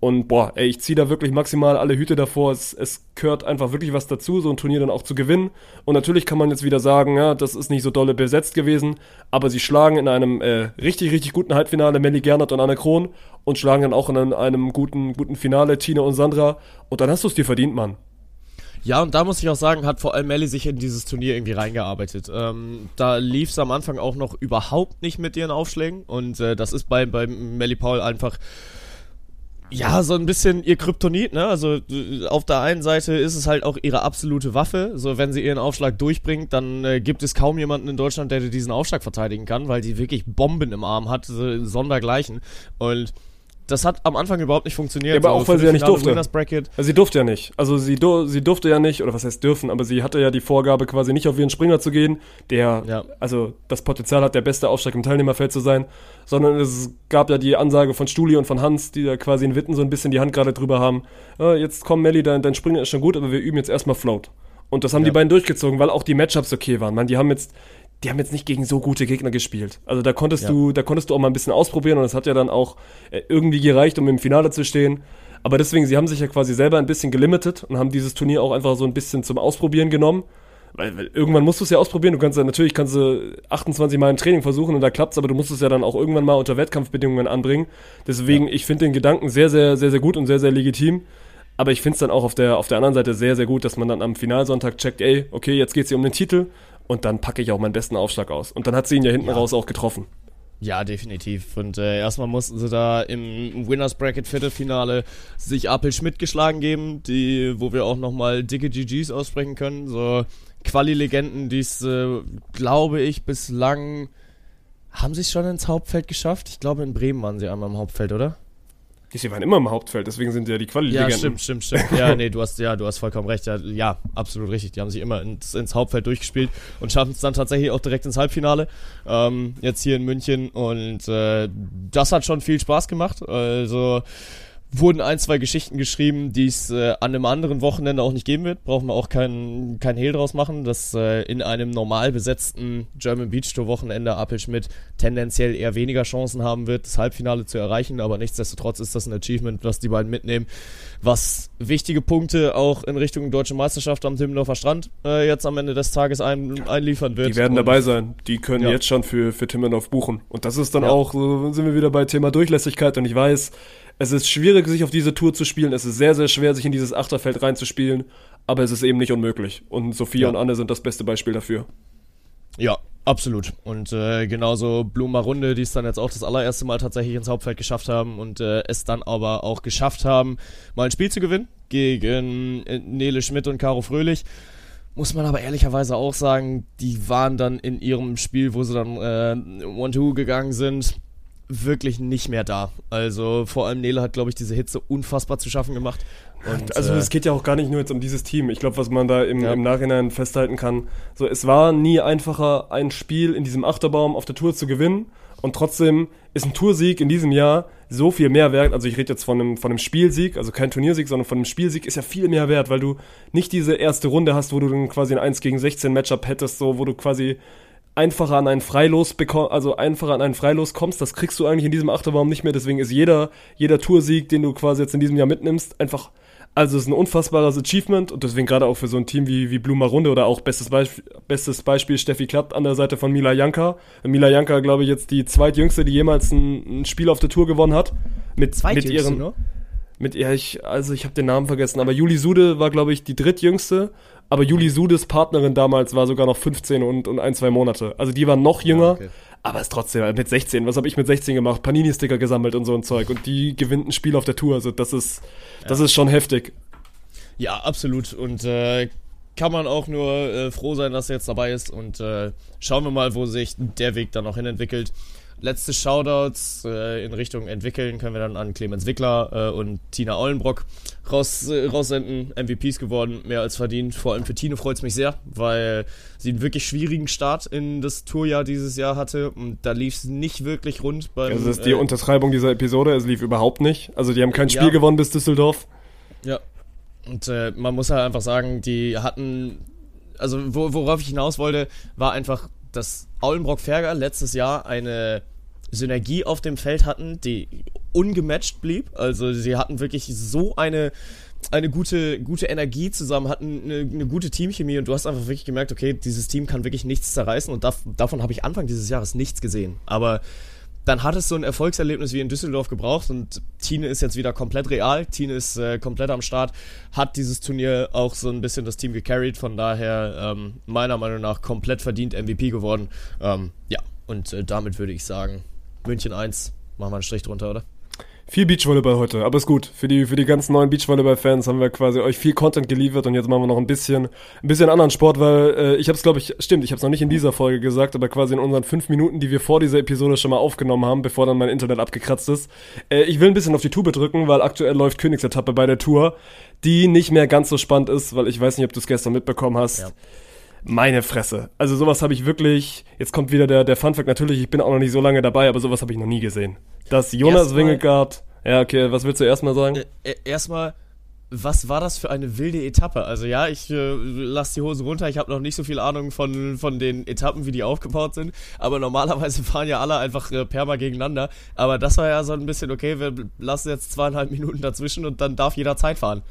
Und boah, ey, ich ziehe da wirklich maximal alle Hüte davor. Es, es gehört einfach wirklich was dazu, so ein Turnier dann auch zu gewinnen. Und natürlich kann man jetzt wieder sagen, ja, das ist nicht so dolle besetzt gewesen, aber sie schlagen in einem äh, richtig, richtig guten Halbfinale Melly Gernert und Anna Kron und schlagen dann auch in einem, einem guten, guten Finale Tina und Sandra. Und dann hast du es dir verdient, Mann. Ja, und da muss ich auch sagen, hat vor allem Melly sich in dieses Turnier irgendwie reingearbeitet. Ähm, da lief es am Anfang auch noch überhaupt nicht mit ihren Aufschlägen und äh, das ist bei, bei Melly Paul einfach ja, so ein bisschen ihr Kryptonit, ne? Also auf der einen Seite ist es halt auch ihre absolute Waffe. So, wenn sie ihren Aufschlag durchbringt, dann äh, gibt es kaum jemanden in Deutschland, der diesen Aufschlag verteidigen kann, weil sie wirklich Bomben im Arm hat, so, sondergleichen. Und das hat am Anfang überhaupt nicht funktioniert. Ja, aber auch, weil sie ja nicht durfte. Also sie durfte ja nicht. Also sie, sie durfte ja nicht, oder was heißt dürfen, aber sie hatte ja die Vorgabe, quasi nicht auf ihren Springer zu gehen, der, ja. also das Potenzial hat, der beste Aufstieg im Teilnehmerfeld zu sein, sondern es gab ja die Ansage von Stuli und von Hans, die da quasi in Witten so ein bisschen die Hand gerade drüber haben. Ja, jetzt komm, Melli, dein, dein Springer ist schon gut, aber wir üben jetzt erstmal Float. Und das haben ja. die beiden durchgezogen, weil auch die Matchups okay waren. Man, die haben jetzt, die haben jetzt nicht gegen so gute Gegner gespielt. Also da konntest ja. du, da konntest du auch mal ein bisschen ausprobieren und es hat ja dann auch äh, irgendwie gereicht, um im Finale zu stehen. Aber deswegen, sie haben sich ja quasi selber ein bisschen gelimitet und haben dieses Turnier auch einfach so ein bisschen zum Ausprobieren genommen. Weil, weil irgendwann musst du es ja ausprobieren. Du kannst ja natürlich kannst du 28 Mal im Training versuchen und da klappt's, aber du musst es ja dann auch irgendwann mal unter Wettkampfbedingungen anbringen. Deswegen, ja. ich finde den Gedanken sehr, sehr, sehr, sehr gut und sehr, sehr legitim. Aber ich finde es dann auch auf der, auf der anderen Seite sehr, sehr gut, dass man dann am Finalsonntag checkt, ey, okay, jetzt geht's hier um den Titel und dann packe ich auch meinen besten Aufschlag aus. Und dann hat sie ihn ja hinten ja. raus auch getroffen. Ja, definitiv. Und äh, erstmal mussten sie da im Winners Bracket Viertelfinale sich Apel Schmidt geschlagen geben, die, wo wir auch nochmal dicke GGs aussprechen können. So Quali-Legenden, die es, äh, glaube ich, bislang haben sie es schon ins Hauptfeld geschafft. Ich glaube, in Bremen waren sie einmal im Hauptfeld, oder? Sie waren immer im Hauptfeld, deswegen sind ja die quali Ja, stimmt, stimmt, stimmt. Ja, nee, du hast, ja, du hast vollkommen recht. Ja, ja absolut richtig. Die haben sich immer ins, ins Hauptfeld durchgespielt und schaffen es dann tatsächlich auch direkt ins Halbfinale. Ähm, jetzt hier in München. Und äh, das hat schon viel Spaß gemacht. Also wurden ein, zwei Geschichten geschrieben, die es äh, an einem anderen Wochenende auch nicht geben wird. Brauchen wir auch keinen kein Hehl draus machen, dass äh, in einem normal besetzten German Beach Tour Wochenende Appelschmidt tendenziell eher weniger Chancen haben wird, das Halbfinale zu erreichen. Aber nichtsdestotrotz ist das ein Achievement, was die beiden mitnehmen, was wichtige Punkte auch in Richtung Deutsche Meisterschaft am Timmendorfer Strand äh, jetzt am Ende des Tages ein, einliefern wird. Die werden Und, dabei sein. Die können ja. jetzt schon für, für Timmendorf buchen. Und das ist dann ja. auch, so sind wir wieder bei Thema Durchlässigkeit. Und ich weiß, es ist schwierig, sich auf diese Tour zu spielen. Es ist sehr, sehr schwer, sich in dieses Achterfeld reinzuspielen. Aber es ist eben nicht unmöglich. Und Sophia ja. und Anne sind das beste Beispiel dafür. Ja, absolut. Und äh, genauso Bluma Runde, die es dann jetzt auch das allererste Mal tatsächlich ins Hauptfeld geschafft haben und äh, es dann aber auch geschafft haben, mal ein Spiel zu gewinnen gegen äh, Nele Schmidt und Caro Fröhlich. Muss man aber ehrlicherweise auch sagen, die waren dann in ihrem Spiel, wo sie dann äh, One-Two gegangen sind, wirklich nicht mehr da. Also vor allem Nele hat, glaube ich, diese Hitze unfassbar zu schaffen gemacht. Und, also es geht ja auch gar nicht nur jetzt um dieses Team. Ich glaube, was man da im, ja. im, Nachhinein festhalten kann, so es war nie einfacher, ein Spiel in diesem Achterbaum auf der Tour zu gewinnen. Und trotzdem ist ein Toursieg in diesem Jahr so viel mehr wert. Also ich rede jetzt von einem, von einem Spielsieg, also kein Turniersieg, sondern von einem Spielsieg ist ja viel mehr wert, weil du nicht diese erste Runde hast, wo du dann quasi ein 1 gegen 16 Matchup hättest, so wo du quasi einfacher an einen Freilos also einfacher an einen Freilos kommst, das kriegst du eigentlich in diesem Achterbaum nicht mehr. Deswegen ist jeder, jeder Toursieg, den du quasi jetzt in diesem Jahr mitnimmst, einfach, also es ist ein unfassbares Achievement und deswegen gerade auch für so ein Team wie, wie Bluma Runde oder auch bestes Beispiel, bestes Beispiel Steffi Klatt an der Seite von Mila Janka. Mila Janka, glaube ich, jetzt die zweitjüngste, die jemals ein, ein Spiel auf der Tour gewonnen hat. Mit, mit ihrem, ne? mit ja, ich, also ich habe den Namen vergessen, aber Juli Sude war, glaube ich, die drittjüngste aber Juli Sudes Partnerin damals war sogar noch 15 und, und ein, zwei Monate. Also die war noch jünger, ja, okay. aber ist trotzdem mit 16. Was habe ich mit 16 gemacht? Panini-Sticker gesammelt und so ein Zeug. Und die gewinnt ein Spiel auf der Tour. Also das ist, das ja. ist schon heftig. Ja, absolut. Und äh, kann man auch nur äh, froh sein, dass er jetzt dabei ist und äh, schauen wir mal, wo sich der Weg dann noch hin entwickelt. Letzte Shoutouts äh, in Richtung entwickeln können wir dann an Clemens Wickler äh, und Tina Ollenbrock raus, äh, raussenden. MVPs geworden, mehr als verdient. Vor allem für Tine freut es mich sehr, weil sie einen wirklich schwierigen Start in das Tourjahr dieses Jahr hatte und da lief es nicht wirklich rund. Beim, das ist die Untertreibung dieser Episode, es lief überhaupt nicht. Also die haben kein Spiel ja. gewonnen bis Düsseldorf. Ja, und äh, man muss halt einfach sagen, die hatten, also wo, worauf ich hinaus wollte, war einfach, dass Aulenbrock-Ferger letztes Jahr eine Synergie auf dem Feld hatten, die ungematcht blieb. Also sie hatten wirklich so eine eine gute, gute Energie zusammen, hatten eine, eine, gute Teamchemie und du hast einfach wirklich gemerkt, okay, dieses Team kann wirklich nichts zerreißen und da, davon habe ich Anfang dieses Jahres nichts gesehen. Aber dann hat es so ein Erfolgserlebnis wie in Düsseldorf gebraucht und Tine ist jetzt wieder komplett real. Tine ist äh, komplett am Start, hat dieses Turnier auch so ein bisschen das Team gecarried, von daher ähm, meiner Meinung nach komplett verdient MVP geworden. Ähm, ja, und äh, damit würde ich sagen, München 1. Machen wir einen Strich drunter, oder? Viel Beachvolleyball heute, aber ist gut. Für die, für die ganzen neuen Beachvolleyball-Fans haben wir quasi euch viel Content geliefert und jetzt machen wir noch ein bisschen, ein bisschen anderen Sport, weil äh, ich habe es, glaube ich, stimmt, ich habe es noch nicht in dieser Folge gesagt, aber quasi in unseren fünf Minuten, die wir vor dieser Episode schon mal aufgenommen haben, bevor dann mein Internet abgekratzt ist. Äh, ich will ein bisschen auf die Tube drücken, weil aktuell läuft Königsetappe bei der Tour, die nicht mehr ganz so spannend ist, weil ich weiß nicht, ob du es gestern mitbekommen hast. Ja meine Fresse. Also sowas habe ich wirklich, jetzt kommt wieder der, der Funfact, natürlich, ich bin auch noch nicht so lange dabei, aber sowas habe ich noch nie gesehen. Dass Jonas Wingegaard, ja okay, was willst du erstmal sagen? Äh, äh, erstmal, was war das für eine wilde Etappe? Also ja, ich äh, lasse die Hosen runter, ich habe noch nicht so viel Ahnung von, von den Etappen, wie die aufgebaut sind, aber normalerweise fahren ja alle einfach äh, perma gegeneinander, aber das war ja so ein bisschen, okay, wir lassen jetzt zweieinhalb Minuten dazwischen und dann darf jeder Zeit fahren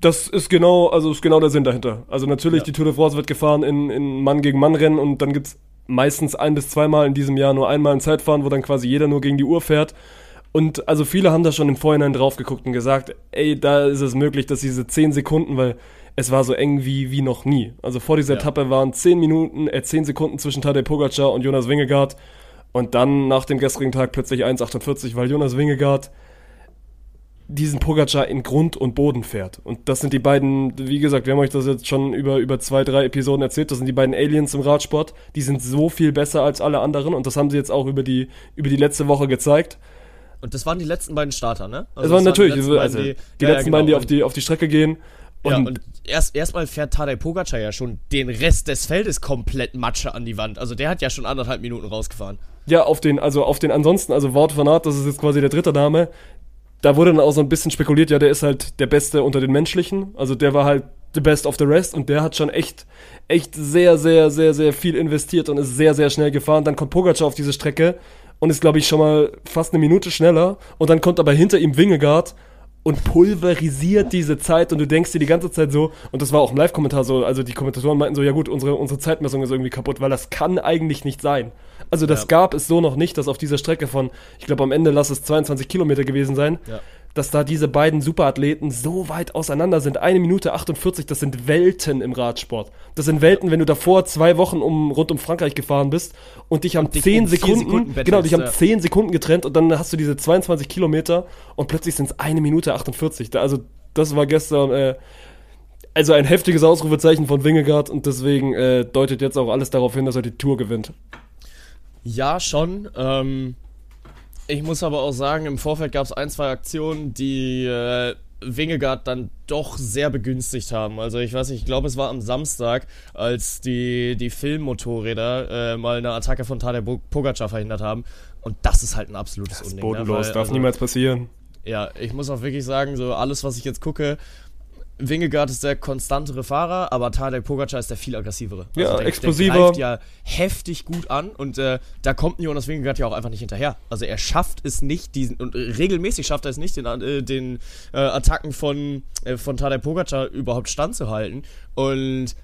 das ist genau, also ist genau der Sinn dahinter. Also natürlich, ja. die Tour de France wird gefahren in, in Mann gegen Mann Rennen und dann gibt's meistens ein bis zweimal in diesem Jahr nur einmal ein Zeitfahren, wo dann quasi jeder nur gegen die Uhr fährt. Und also viele haben da schon im Vorhinein drauf geguckt und gesagt, ey, da ist es möglich, dass diese 10 Sekunden, weil es war so eng wie, wie noch nie. Also vor dieser ja. Etappe waren 10 Minuten, äh, 10 Sekunden zwischen Tadej Pogacar und Jonas Wingegaard. Und dann nach dem gestrigen Tag plötzlich 1,48, weil Jonas Wingegaard diesen Pogacar in Grund und Boden fährt. Und das sind die beiden, wie gesagt, wir haben euch das jetzt schon über, über zwei, drei Episoden erzählt, das sind die beiden Aliens im Radsport. Die sind so viel besser als alle anderen und das haben sie jetzt auch über die, über die letzte Woche gezeigt. Und das waren die letzten beiden Starter, ne? Also das waren natürlich, die letzten, also, beiden, die, die ja, letzten genau. beiden, die auf die, auf die Strecke gehen. Und, ja, und erst erstmal fährt Tadej Pogacar ja schon den Rest des Feldes komplett Matsche an die Wand. Also der hat ja schon anderthalb Minuten rausgefahren. Ja, auf den, also auf den ansonsten, also Wort von Art, das ist jetzt quasi der dritte Name, da wurde dann auch so ein bisschen spekuliert, ja, der ist halt der Beste unter den Menschlichen. Also der war halt the best of the rest und der hat schon echt, echt sehr, sehr, sehr, sehr viel investiert und ist sehr, sehr schnell gefahren. Dann kommt Pogacar auf diese Strecke und ist, glaube ich, schon mal fast eine Minute schneller. Und dann kommt aber hinter ihm Wingegaard und pulverisiert diese Zeit und du denkst dir die ganze Zeit so, und das war auch im Live-Kommentar so, also die Kommentatoren meinten so, ja gut, unsere, unsere Zeitmessung ist irgendwie kaputt, weil das kann eigentlich nicht sein. Also das ja. gab es so noch nicht, dass auf dieser Strecke von, ich glaube am Ende lass es 22 Kilometer gewesen sein, ja. dass da diese beiden Superathleten so weit auseinander sind. Eine Minute 48, das sind Welten im Radsport. Das sind Welten, wenn du davor zwei Wochen um, rund um Frankreich gefahren bist und dich haben zehn um Sekunden, Sekunden genau, dich haben zehn Sekunden getrennt und dann hast du diese 22 Kilometer und plötzlich sind es eine Minute 48. Da, also das war gestern, äh, also ein heftiges Ausrufezeichen von Wingegaard und deswegen äh, deutet jetzt auch alles darauf hin, dass er die Tour gewinnt. Ja, schon. Ähm, ich muss aber auch sagen, im Vorfeld gab es ein, zwei Aktionen, die äh, Wingegaard dann doch sehr begünstigt haben. Also ich weiß nicht, ich glaube, es war am Samstag, als die, die Filmmotorräder äh, mal eine Attacke von Tadej Pogacar verhindert haben. Und das ist halt ein absolutes das ist Unding. Ne? Bodenlos, ne? Weil, darf also, niemals passieren. Ja, ich muss auch wirklich sagen, so alles, was ich jetzt gucke, Wingegaard ist der konstantere Fahrer, aber Tadej Pogacar ist der viel aggressivere. Also ja, der, explosiver. Der greift ja heftig gut an und äh, da kommt Jonas Wingegaard ja auch einfach nicht hinterher. Also er schafft es nicht, diesen und regelmäßig schafft er es nicht, den, äh, den äh, Attacken von, äh, von Tadej Pogacar überhaupt standzuhalten. Und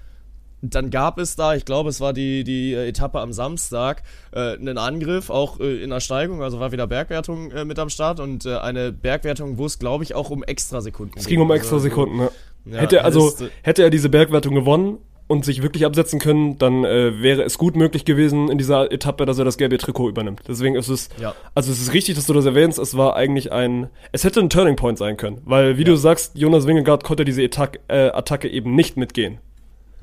dann gab es da, ich glaube, es war die, die äh, Etappe am Samstag, äh, einen Angriff, auch äh, in der Steigung, also war wieder Bergwertung äh, mit am Start und äh, eine Bergwertung, wo es, glaube ich, auch um extra Sekunden Es ging um extra also, Sekunden, ne? Ja, hätte, also, ist, hätte er diese Bergwertung gewonnen und sich wirklich absetzen können, dann äh, wäre es gut möglich gewesen in dieser Etappe, dass er das gelbe Trikot übernimmt. Deswegen ist es, ja. also es ist richtig, dass du das erwähnst, es war eigentlich ein, es hätte ein Turning Point sein können, weil, wie ja. du sagst, Jonas Wingegaard konnte diese Attacke, äh, Attacke eben nicht mitgehen.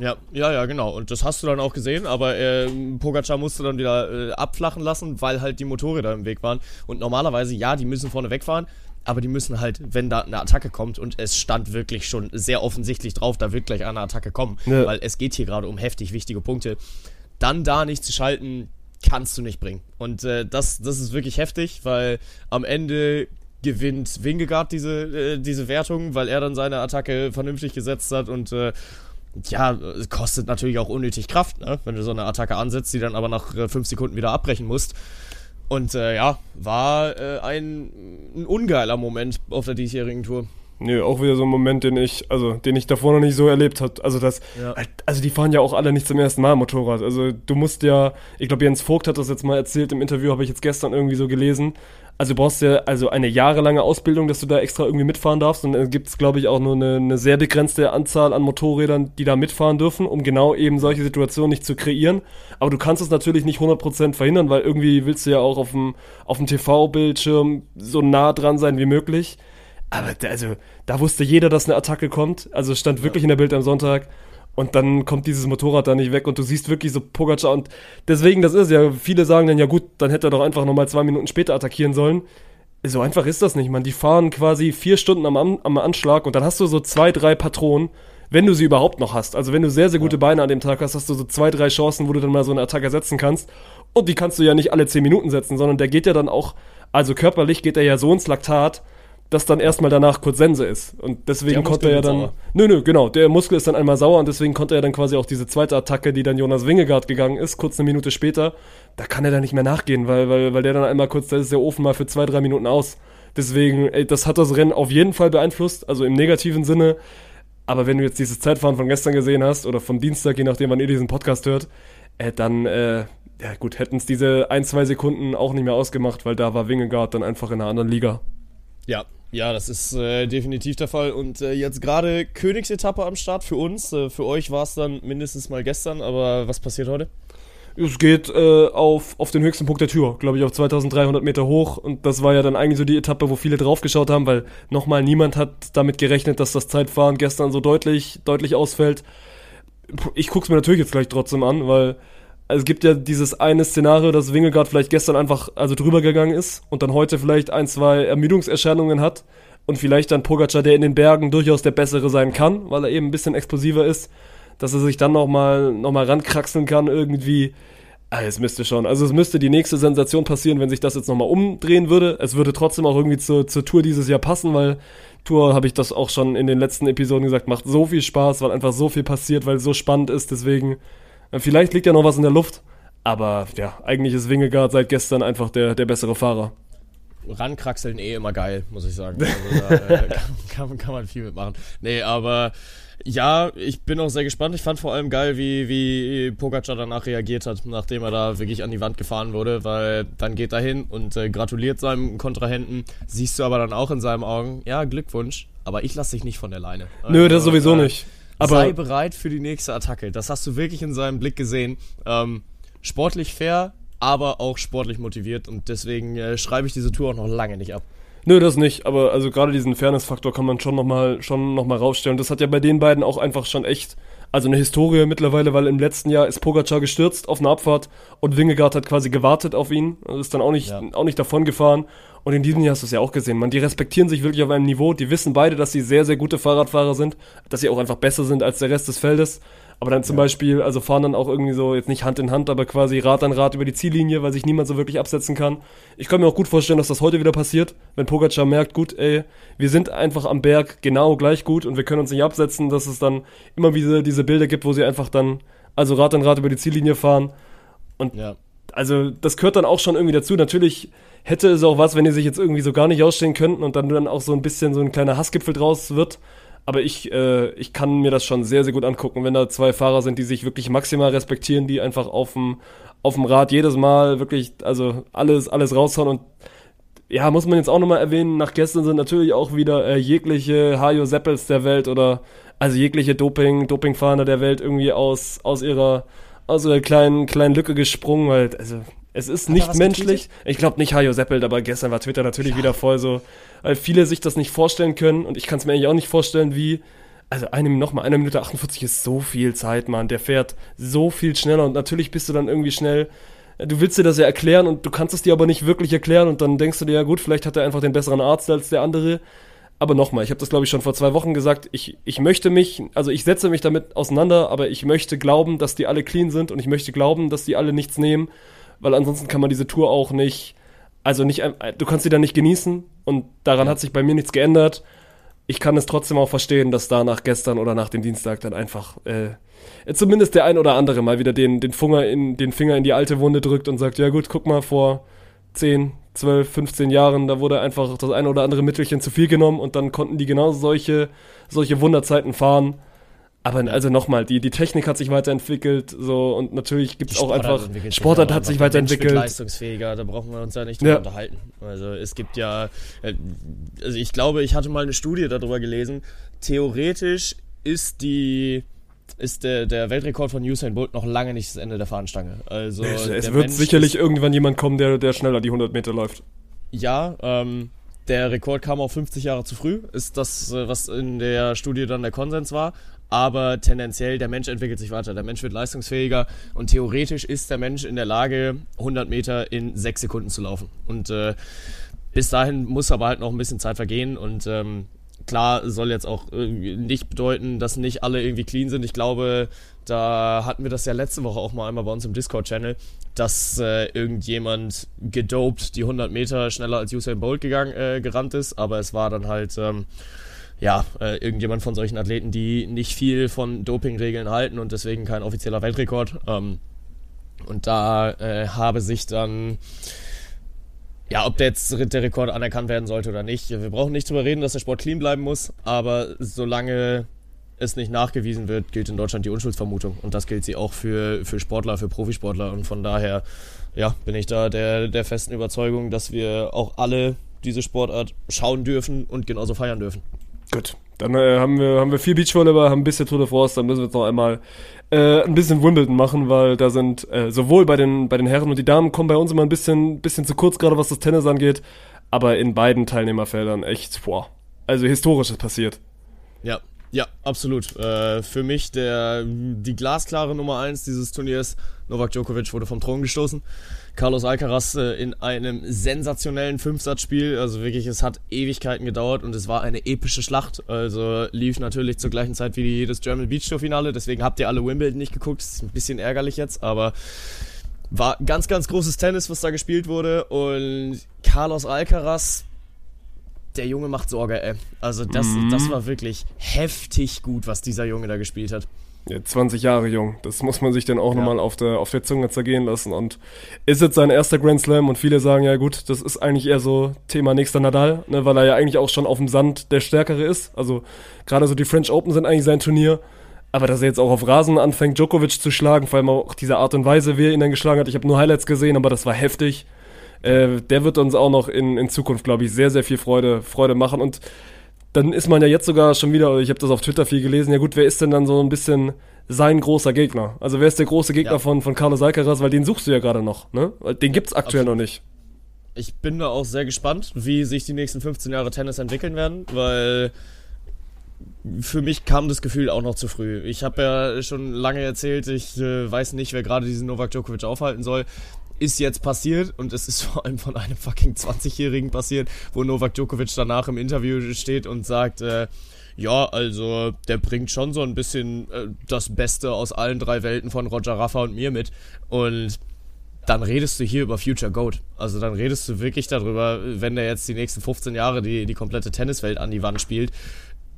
Ja, ja, ja, genau. Und das hast du dann auch gesehen, aber äh, Pogacar musste dann wieder äh, abflachen lassen, weil halt die Motorräder im Weg waren. Und normalerweise, ja, die müssen vorne wegfahren, aber die müssen halt, wenn da eine Attacke kommt, und es stand wirklich schon sehr offensichtlich drauf, da wird gleich eine Attacke kommen, ja. weil es geht hier gerade um heftig wichtige Punkte, dann da nicht zu schalten, kannst du nicht bringen. Und äh, das, das ist wirklich heftig, weil am Ende gewinnt Wingegaard diese, äh, diese Wertung, weil er dann seine Attacke vernünftig gesetzt hat und äh, ja, es kostet natürlich auch unnötig Kraft, ne? wenn du so eine Attacke ansetzt, die dann aber nach äh, fünf Sekunden wieder abbrechen musst. Und äh, ja, war äh, ein, ein ungeiler Moment auf der diesjährigen Tour. Nö, auch wieder so ein Moment, den ich, also den ich davor noch nicht so erlebt habe. Also das, ja. also die fahren ja auch alle nicht zum ersten Mal Motorrad. Also du musst ja, ich glaube Jens Vogt hat das jetzt mal erzählt im Interview, habe ich jetzt gestern irgendwie so gelesen. Also du brauchst ja also eine jahrelange Ausbildung, dass du da extra irgendwie mitfahren darfst. Und dann gibt es, glaube ich, auch nur eine, eine, sehr begrenzte Anzahl an Motorrädern, die da mitfahren dürfen, um genau eben solche Situationen nicht zu kreieren. Aber du kannst es natürlich nicht 100% verhindern, weil irgendwie willst du ja auch auf dem, auf dem TV-Bildschirm so nah dran sein wie möglich. Aber also, da wusste jeder, dass eine Attacke kommt. Also stand wirklich in der Bild am Sonntag. Und dann kommt dieses Motorrad da nicht weg und du siehst wirklich so Pogacar und deswegen, das ist ja, viele sagen dann, ja gut, dann hätte er doch einfach nochmal zwei Minuten später attackieren sollen. So einfach ist das nicht, man. Die fahren quasi vier Stunden am, am Anschlag und dann hast du so zwei, drei Patronen, wenn du sie überhaupt noch hast. Also wenn du sehr, sehr gute Beine an dem Tag hast, hast du so zwei, drei Chancen, wo du dann mal so eine Attacke setzen kannst. Und die kannst du ja nicht alle zehn Minuten setzen, sondern der geht ja dann auch, also körperlich geht er ja so ins Laktat, dass dann erstmal danach kurz Sense ist. Und deswegen konnte er ja dann. Sauer. Nö, nö, genau. Der Muskel ist dann einmal sauer und deswegen konnte er dann quasi auch diese zweite Attacke, die dann Jonas Wingegaard gegangen ist, kurz eine Minute später, da kann er dann nicht mehr nachgehen, weil, weil, weil der dann einmal kurz, da ist der Ofen mal für zwei, drei Minuten aus. Deswegen, ey, das hat das Rennen auf jeden Fall beeinflusst, also im negativen Sinne. Aber wenn du jetzt dieses Zeitfahren von gestern gesehen hast oder vom Dienstag, je nachdem, wann ihr diesen Podcast hört, äh, dann, äh, ja gut, hätten es diese ein, zwei Sekunden auch nicht mehr ausgemacht, weil da war Wingegaard dann einfach in einer anderen Liga. Ja, ja, das ist äh, definitiv der Fall. Und äh, jetzt gerade Königsetappe am Start für uns. Äh, für euch war es dann mindestens mal gestern, aber was passiert heute? Es geht äh, auf, auf den höchsten Punkt der Tür, glaube ich, auf 2300 Meter hoch. Und das war ja dann eigentlich so die Etappe, wo viele draufgeschaut haben, weil nochmal niemand hat damit gerechnet, dass das Zeitfahren gestern so deutlich, deutlich ausfällt. Ich gucke es mir natürlich jetzt gleich trotzdem an, weil also es gibt ja dieses eine Szenario, dass Wingegaard vielleicht gestern einfach also drüber gegangen ist und dann heute vielleicht ein, zwei Ermüdungserscheinungen hat und vielleicht dann Pogacar, der in den Bergen durchaus der bessere sein kann, weil er eben ein bisschen explosiver ist, dass er sich dann nochmal noch mal rankraxeln kann irgendwie. Ah, es müsste schon. Also es müsste die nächste Sensation passieren, wenn sich das jetzt nochmal umdrehen würde. Es würde trotzdem auch irgendwie zur, zur Tour dieses Jahr passen, weil Tour, habe ich das auch schon in den letzten Episoden gesagt, macht so viel Spaß, weil einfach so viel passiert, weil es so spannend ist. Deswegen Vielleicht liegt ja noch was in der Luft, aber ja, eigentlich ist Wingegaard seit gestern einfach der, der bessere Fahrer. Rankraxeln eh immer geil, muss ich sagen. Also da äh, kann, kann, man viel mitmachen. Nee, aber ja, ich bin auch sehr gespannt. Ich fand vor allem geil, wie, wie Pogacar danach reagiert hat, nachdem er da wirklich an die Wand gefahren wurde, weil dann geht er hin und äh, gratuliert seinem Kontrahenten. Siehst du aber dann auch in seinen Augen, ja, Glückwunsch, aber ich lasse dich nicht von der Leine. Nö, das also, sowieso äh, nicht. Aber sei bereit für die nächste Attacke. Das hast du wirklich in seinem Blick gesehen. Ähm, sportlich fair, aber auch sportlich motiviert und deswegen äh, schreibe ich diese Tour auch noch lange nicht ab. Nö, das nicht, aber also gerade diesen Fairness-Faktor kann man schon nochmal schon noch mal rausstellen. Das hat ja bei den beiden auch einfach schon echt, also eine Historie mittlerweile, weil im letzten Jahr ist Pogacar gestürzt auf einer Abfahrt und Wingegaard hat quasi gewartet auf ihn, also ist dann auch nicht, ja. auch nicht davon gefahren und in diesem Jahr hast du es ja auch gesehen. Man, die respektieren sich wirklich auf einem Niveau. Die wissen beide, dass sie sehr, sehr gute Fahrradfahrer sind, dass sie auch einfach besser sind als der Rest des Feldes. Aber dann zum ja. Beispiel, also fahren dann auch irgendwie so, jetzt nicht Hand in Hand, aber quasi Rad an Rad über die Ziellinie, weil sich niemand so wirklich absetzen kann. Ich kann mir auch gut vorstellen, dass das heute wieder passiert, wenn Pogacar merkt, gut, ey, wir sind einfach am Berg genau gleich gut und wir können uns nicht absetzen, dass es dann immer wieder diese Bilder gibt, wo sie einfach dann, also Rad an Rad über die Ziellinie fahren. Und ja. also das gehört dann auch schon irgendwie dazu. Natürlich hätte es auch was, wenn die sich jetzt irgendwie so gar nicht ausstehen könnten und dann dann auch so ein bisschen so ein kleiner Hassgipfel draus wird. Aber ich, äh, ich kann mir das schon sehr, sehr gut angucken, wenn da zwei Fahrer sind, die sich wirklich maximal respektieren, die einfach auf dem, auf dem Rad jedes Mal wirklich, also alles, alles raushauen und ja, muss man jetzt auch nochmal erwähnen, nach gestern sind natürlich auch wieder äh, jegliche Hajo Seppels der Welt oder also jegliche Doping, Dopingfahnder der Welt irgendwie aus, aus ihrer, aus ihrer kleinen, kleinen Lücke gesprungen, weil, also es ist Hat nicht menschlich. Getweetet? Ich glaube nicht Hajo Seppelt, aber gestern war Twitter natürlich ja. wieder voll so, weil viele sich das nicht vorstellen können und ich kann es mir eigentlich auch nicht vorstellen, wie also eine, nochmal, eine Minute 48 ist so viel Zeit, Mann. Der fährt so viel schneller und natürlich bist du dann irgendwie schnell. Du willst dir das ja erklären und du kannst es dir aber nicht wirklich erklären und dann denkst du dir, ja gut, vielleicht hat er einfach den besseren Arzt als der andere. Aber nochmal, ich habe das glaube ich schon vor zwei Wochen gesagt, ich, ich möchte mich, also ich setze mich damit auseinander, aber ich möchte glauben, dass die alle clean sind und ich möchte glauben, dass die alle nichts nehmen, weil ansonsten kann man diese Tour auch nicht, also nicht, du kannst sie dann nicht genießen und daran hat sich bei mir nichts geändert ich kann es trotzdem auch verstehen, dass da nach gestern oder nach dem Dienstag dann einfach äh, zumindest der ein oder andere mal wieder den, den, Finger in, den Finger in die alte Wunde drückt und sagt, ja gut, guck mal, vor 10, 12, 15 Jahren, da wurde einfach das ein oder andere Mittelchen zu viel genommen und dann konnten die genau solche, solche Wunderzeiten fahren. Aber also nochmal, die, die Technik hat sich weiterentwickelt, so und natürlich gibt es auch einfach. Sportart hat sich weiterentwickelt. leistungsfähiger, da brauchen wir uns ja nicht drüber ja. unterhalten. Also es gibt ja, äh, also ich glaube, ich hatte mal eine Studie darüber gelesen. Theoretisch ist die ist der, der Weltrekord von Usain Bolt noch lange nicht das Ende der Fahnenstange. Also es, es wird Mensch sicherlich irgendwann jemand kommen, der, der schneller die 100 Meter läuft. Ja, ähm, der Rekord kam auch 50 Jahre zu früh, ist das, äh, was in der Studie dann der Konsens war aber tendenziell der Mensch entwickelt sich weiter, der Mensch wird leistungsfähiger und theoretisch ist der Mensch in der Lage, 100 Meter in sechs Sekunden zu laufen. Und äh, bis dahin muss aber halt noch ein bisschen Zeit vergehen und ähm, klar soll jetzt auch nicht bedeuten, dass nicht alle irgendwie clean sind. Ich glaube, da hatten wir das ja letzte Woche auch mal einmal bei uns im Discord-Channel, dass äh, irgendjemand gedopt die 100 Meter schneller als Usain Bolt gegangen, äh, gerannt ist, aber es war dann halt ähm, ja, äh, irgendjemand von solchen Athleten, die nicht viel von Dopingregeln halten und deswegen kein offizieller Weltrekord. Ähm, und da äh, habe sich dann, ja, ob der jetzt der Rekord anerkannt werden sollte oder nicht. Wir brauchen nicht drüber reden, dass der Sport clean bleiben muss, aber solange es nicht nachgewiesen wird, gilt in Deutschland die Unschuldsvermutung. Und das gilt sie auch für, für Sportler, für Profisportler. Und von daher, ja, bin ich da der, der festen Überzeugung, dass wir auch alle diese Sportart schauen dürfen und genauso feiern dürfen. Gut, dann äh, haben, wir, haben wir vier Beachvolleyball, haben ein bisschen Tour de France, dann müssen wir jetzt noch einmal äh, ein bisschen Wimbledon machen, weil da sind äh, sowohl bei den, bei den Herren und die Damen kommen bei uns immer ein bisschen, bisschen zu kurz, gerade was das Tennis angeht, aber in beiden Teilnehmerfeldern echt, boah, also historisches passiert. Ja, ja, absolut. Äh, für mich der, die glasklare Nummer 1 dieses Turniers, Novak Djokovic, wurde vom Thron gestoßen. Carlos Alcaraz äh, in einem sensationellen Fünfsatzspiel. Also wirklich, es hat Ewigkeiten gedauert und es war eine epische Schlacht. Also lief natürlich zur gleichen Zeit wie jedes German Beach Tour Finale. Deswegen habt ihr alle Wimbledon nicht geguckt. Das ist ein bisschen ärgerlich jetzt, aber war ganz, ganz großes Tennis, was da gespielt wurde. Und Carlos Alcaraz, der Junge macht Sorge, ey. Also das, mhm. das war wirklich heftig gut, was dieser Junge da gespielt hat. Ja, 20 Jahre jung. Das muss man sich dann auch ja. nochmal auf der, auf der Zunge zergehen lassen. Und ist jetzt sein erster Grand Slam und viele sagen, ja gut, das ist eigentlich eher so Thema nächster Nadal, ne, weil er ja eigentlich auch schon auf dem Sand der Stärkere ist. Also gerade so die French Open sind eigentlich sein Turnier. Aber dass er jetzt auch auf Rasen anfängt, Djokovic zu schlagen, vor allem auch diese Art und Weise, wie er ihn dann geschlagen hat. Ich habe nur Highlights gesehen, aber das war heftig. Äh, der wird uns auch noch in, in Zukunft, glaube ich, sehr, sehr viel Freude, Freude machen. Und dann ist man ja jetzt sogar schon wieder, ich habe das auf Twitter viel gelesen, ja gut, wer ist denn dann so ein bisschen sein großer Gegner? Also wer ist der große Gegner ja. von, von Carlos Alcaraz? Weil den suchst du ja gerade noch, ne? Den gibt's aktuell Absolut. noch nicht. Ich bin da auch sehr gespannt, wie sich die nächsten 15 Jahre Tennis entwickeln werden, weil für mich kam das Gefühl auch noch zu früh. Ich habe ja schon lange erzählt, ich äh, weiß nicht, wer gerade diesen Novak Djokovic aufhalten soll ist jetzt passiert und es ist vor allem von einem fucking 20-Jährigen passiert, wo Novak Djokovic danach im Interview steht und sagt, äh, ja, also der bringt schon so ein bisschen äh, das Beste aus allen drei Welten von Roger Raffa und mir mit und dann redest du hier über Future Goat. Also dann redest du wirklich darüber, wenn der jetzt die nächsten 15 Jahre die, die komplette Tenniswelt an die Wand spielt,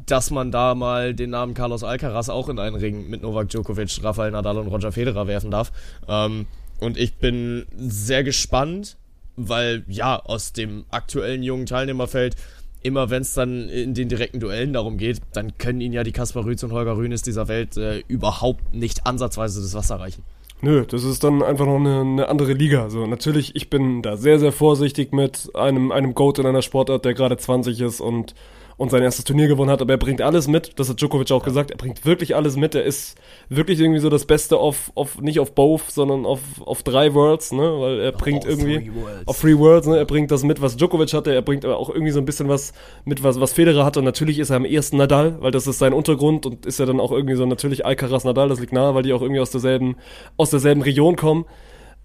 dass man da mal den Namen Carlos Alcaraz auch in einen Ring mit Novak Djokovic, Rafael Nadal und Roger Federer werfen darf. Ähm, und ich bin sehr gespannt, weil ja, aus dem aktuellen jungen Teilnehmerfeld, immer wenn es dann in den direkten Duellen darum geht, dann können ihn ja die Kaspar Rütz und Holger Rühnes dieser Welt äh, überhaupt nicht ansatzweise das Wasser reichen. Nö, das ist dann einfach noch eine, eine, andere Liga. Also natürlich, ich bin da sehr, sehr vorsichtig mit einem, einem Goat in einer Sportart, der gerade 20 ist und und sein erstes Turnier gewonnen hat, aber er bringt alles mit, das hat Djokovic auch ja. gesagt, er bringt wirklich alles mit, er ist wirklich irgendwie so das Beste auf, auf nicht auf both, sondern auf, auf drei Worlds, ne, weil er bringt irgendwie, three auf Three Worlds, ne, er bringt das mit, was Djokovic hatte, er bringt aber auch irgendwie so ein bisschen was mit, was, was Federer hatte und natürlich ist er am ersten Nadal, weil das ist sein Untergrund und ist ja dann auch irgendwie so natürlich Alcaraz Nadal, das liegt nahe, weil die auch irgendwie aus derselben, aus derselben Region kommen,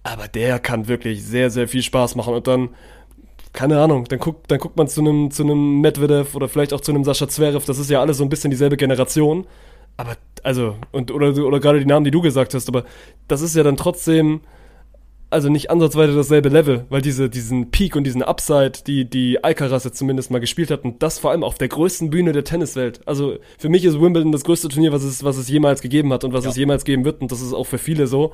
aber der kann wirklich sehr, sehr viel Spaß machen und dann keine Ahnung, dann guckt, dann guckt man zu einem zu einem Medvedev oder vielleicht auch zu einem Sascha Zverev, das ist ja alles so ein bisschen dieselbe Generation. Aber, also, und, oder, oder gerade die Namen, die du gesagt hast, aber das ist ja dann trotzdem, also nicht ansatzweise dasselbe Level, weil diese, diesen Peak und diesen Upside, die, die Alcaraz jetzt zumindest mal gespielt hat, und das vor allem auf der größten Bühne der Tenniswelt. Also, für mich ist Wimbledon das größte Turnier, was es, was es jemals gegeben hat und was ja. es jemals geben wird, und das ist auch für viele so.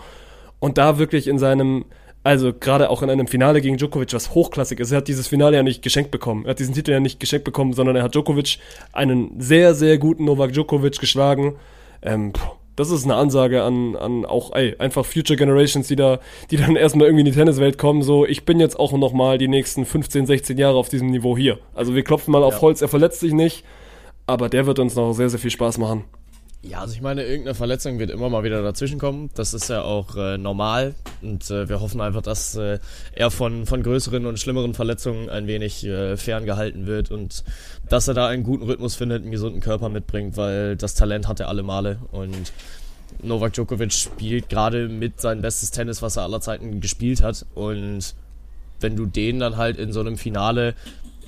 Und da wirklich in seinem, also gerade auch in einem Finale gegen Djokovic, was hochklassig ist. Er hat dieses Finale ja nicht geschenkt bekommen. Er hat diesen Titel ja nicht geschenkt bekommen, sondern er hat Djokovic, einen sehr, sehr guten Novak Djokovic geschlagen. Ähm, das ist eine Ansage an, an auch, ey, einfach Future Generations, die da, die dann erstmal irgendwie in die Tenniswelt kommen, so, ich bin jetzt auch noch mal die nächsten 15, 16 Jahre auf diesem Niveau hier. Also wir klopfen mal auf ja. Holz, er verletzt sich nicht, aber der wird uns noch sehr, sehr viel Spaß machen. Ja, also ich meine, irgendeine Verletzung wird immer mal wieder dazwischenkommen. Das ist ja auch äh, normal. Und äh, wir hoffen einfach, dass äh, er von, von größeren und schlimmeren Verletzungen ein wenig äh, ferngehalten wird und dass er da einen guten Rhythmus findet, einen gesunden Körper mitbringt, weil das Talent hat er alle Male. Und Novak Djokovic spielt gerade mit sein bestes Tennis, was er aller Zeiten gespielt hat. Und wenn du den dann halt in so einem Finale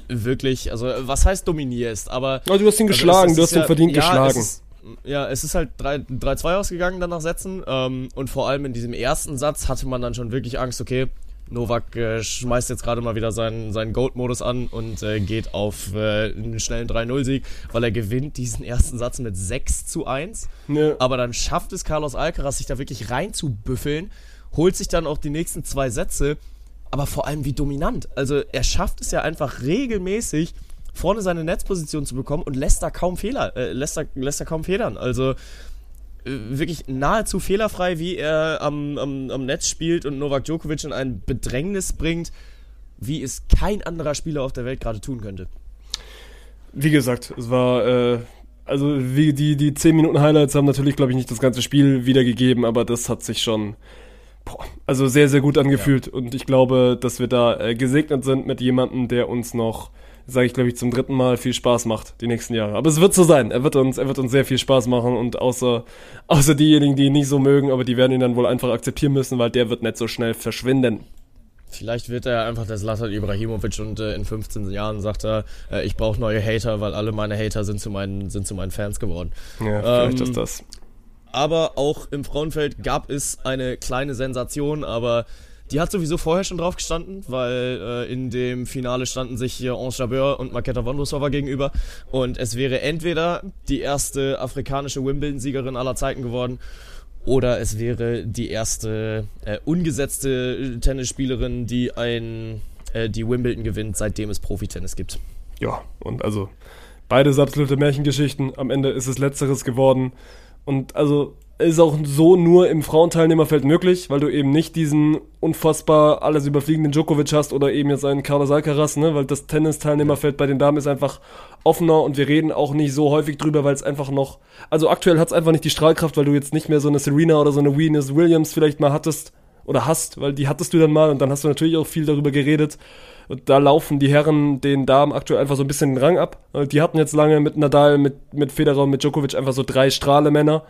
wirklich, also was heißt dominierst, aber. Also du hast ihn geschlagen, also du hast ihn verdient ja, geschlagen ja, es ist halt 3-2 ausgegangen dann nach Sätzen. Ähm, und vor allem in diesem ersten Satz hatte man dann schon wirklich Angst, okay, Novak äh, schmeißt jetzt gerade mal wieder seinen, seinen Gold-Modus an und äh, geht auf äh, einen schnellen 3-0-Sieg, weil er gewinnt diesen ersten Satz mit 6 zu 1. Ja. Aber dann schafft es Carlos Alcaraz, sich da wirklich reinzubüffeln, holt sich dann auch die nächsten zwei Sätze, aber vor allem wie dominant. Also er schafft es ja einfach regelmäßig, vorne seine Netzposition zu bekommen und lässt da kaum Fehler, äh, lässt, da, lässt da kaum Federn. Also äh, wirklich nahezu fehlerfrei, wie er am, am, am Netz spielt und Novak Djokovic in ein Bedrängnis bringt, wie es kein anderer Spieler auf der Welt gerade tun könnte. Wie gesagt, es war, äh, also wie die, die 10 Minuten Highlights haben natürlich, glaube ich, nicht das ganze Spiel wiedergegeben, aber das hat sich schon, boah, also sehr, sehr gut angefühlt. Ja. Und ich glaube, dass wir da äh, gesegnet sind mit jemandem, der uns noch sage ich glaube ich zum dritten Mal, viel Spaß macht die nächsten Jahre. Aber es wird so sein. Er wird uns, er wird uns sehr viel Spaß machen und außer, außer diejenigen, die ihn nicht so mögen, aber die werden ihn dann wohl einfach akzeptieren müssen, weil der wird nicht so schnell verschwinden. Vielleicht wird er einfach der Zlatan Ibrahimovic und äh, in 15 Jahren sagt er, äh, ich brauche neue Hater, weil alle meine Hater sind zu meinen, sind zu meinen Fans geworden. Ja, vielleicht ähm, ist das. Aber auch im Frauenfeld gab es eine kleine Sensation, aber die hat sowieso vorher schon drauf gestanden, weil äh, in dem Finale standen sich hier Ange Jabeur und Maketa Vondrosova gegenüber. Und es wäre entweder die erste afrikanische Wimbledon-Siegerin aller Zeiten geworden oder es wäre die erste äh, ungesetzte Tennisspielerin, die ein äh, die Wimbledon gewinnt, seitdem es Profitennis gibt. Ja, und also beides absolute Märchengeschichten. Am Ende ist es letzteres geworden. Und also ist auch so nur im Frauenteilnehmerfeld möglich, weil du eben nicht diesen unfassbar alles überfliegenden Djokovic hast oder eben jetzt einen Carlos Alcaraz, ne, weil das Tennis-Teilnehmerfeld bei den Damen ist einfach offener und wir reden auch nicht so häufig drüber, weil es einfach noch, also aktuell hat es einfach nicht die Strahlkraft, weil du jetzt nicht mehr so eine Serena oder so eine Venus Williams vielleicht mal hattest oder hast, weil die hattest du dann mal und dann hast du natürlich auch viel darüber geredet. Und da laufen die Herren den Damen aktuell einfach so ein bisschen den Rang ab. Die hatten jetzt lange mit Nadal, mit, mit Federer und mit Djokovic einfach so drei Strahlemänner.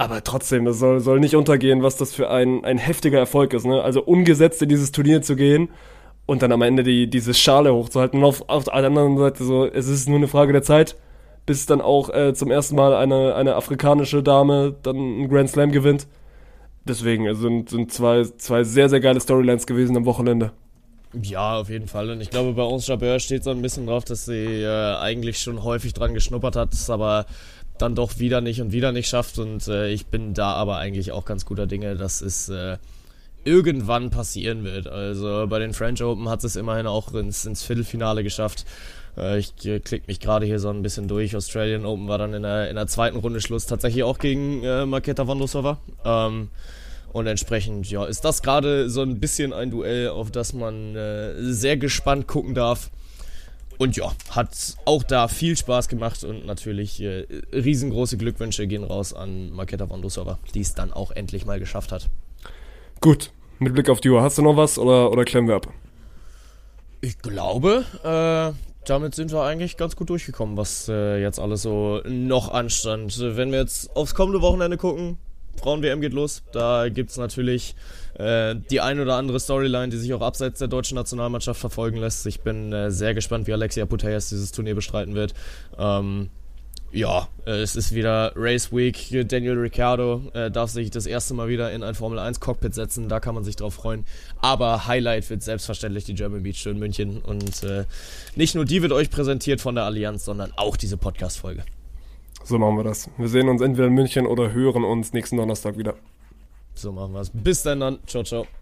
Aber trotzdem, das soll, soll nicht untergehen, was das für ein, ein heftiger Erfolg ist. Ne? Also ungesetzt in dieses Turnier zu gehen und dann am Ende die, diese Schale hochzuhalten. Und auf, auf der anderen Seite so, es ist nur eine Frage der Zeit, bis dann auch äh, zum ersten Mal eine, eine afrikanische Dame dann einen Grand Slam gewinnt. Deswegen also sind, sind zwei, zwei sehr, sehr geile Storylines gewesen am Wochenende. Ja, auf jeden Fall. Und ich glaube, bei uns Jabeur steht so ein bisschen drauf, dass sie äh, eigentlich schon häufig dran geschnuppert hat, aber dann doch wieder nicht und wieder nicht schafft. Und äh, ich bin da aber eigentlich auch ganz guter Dinge, dass es äh, irgendwann passieren wird. Also bei den French Open hat es immerhin auch ins, ins Viertelfinale geschafft. Äh, ich äh, klicke mich gerade hier so ein bisschen durch. Australian Open war dann in der, in der zweiten Runde Schluss tatsächlich auch gegen äh, Marketa Vondrosova. Ähm, und entsprechend, ja, ist das gerade so ein bisschen ein Duell, auf das man äh, sehr gespannt gucken darf. Und ja, hat auch da viel Spaß gemacht und natürlich äh, riesengroße Glückwünsche gehen raus an Marketa Vondrusova, die es dann auch endlich mal geschafft hat. Gut, mit Blick auf die Uhr, hast du noch was oder, oder klemmen wir ab? Ich glaube, äh, damit sind wir eigentlich ganz gut durchgekommen, was äh, jetzt alles so noch anstand. Wenn wir jetzt aufs kommende Wochenende gucken, Frauen-WM geht los. Da gibt es natürlich äh, die ein oder andere Storyline, die sich auch abseits der deutschen Nationalmannschaft verfolgen lässt. Ich bin äh, sehr gespannt, wie Alexia Putellas dieses Turnier bestreiten wird. Ähm, ja, äh, es ist wieder Race Week. Daniel Ricciardo äh, darf sich das erste Mal wieder in ein Formel 1 Cockpit setzen. Da kann man sich drauf freuen. Aber Highlight wird selbstverständlich die German Beach in München. Und äh, nicht nur die wird euch präsentiert von der Allianz, sondern auch diese Podcast-Folge. So machen wir das. Wir sehen uns entweder in München oder hören uns nächsten Donnerstag wieder. So machen wir es. Bis dann dann. Ciao, ciao.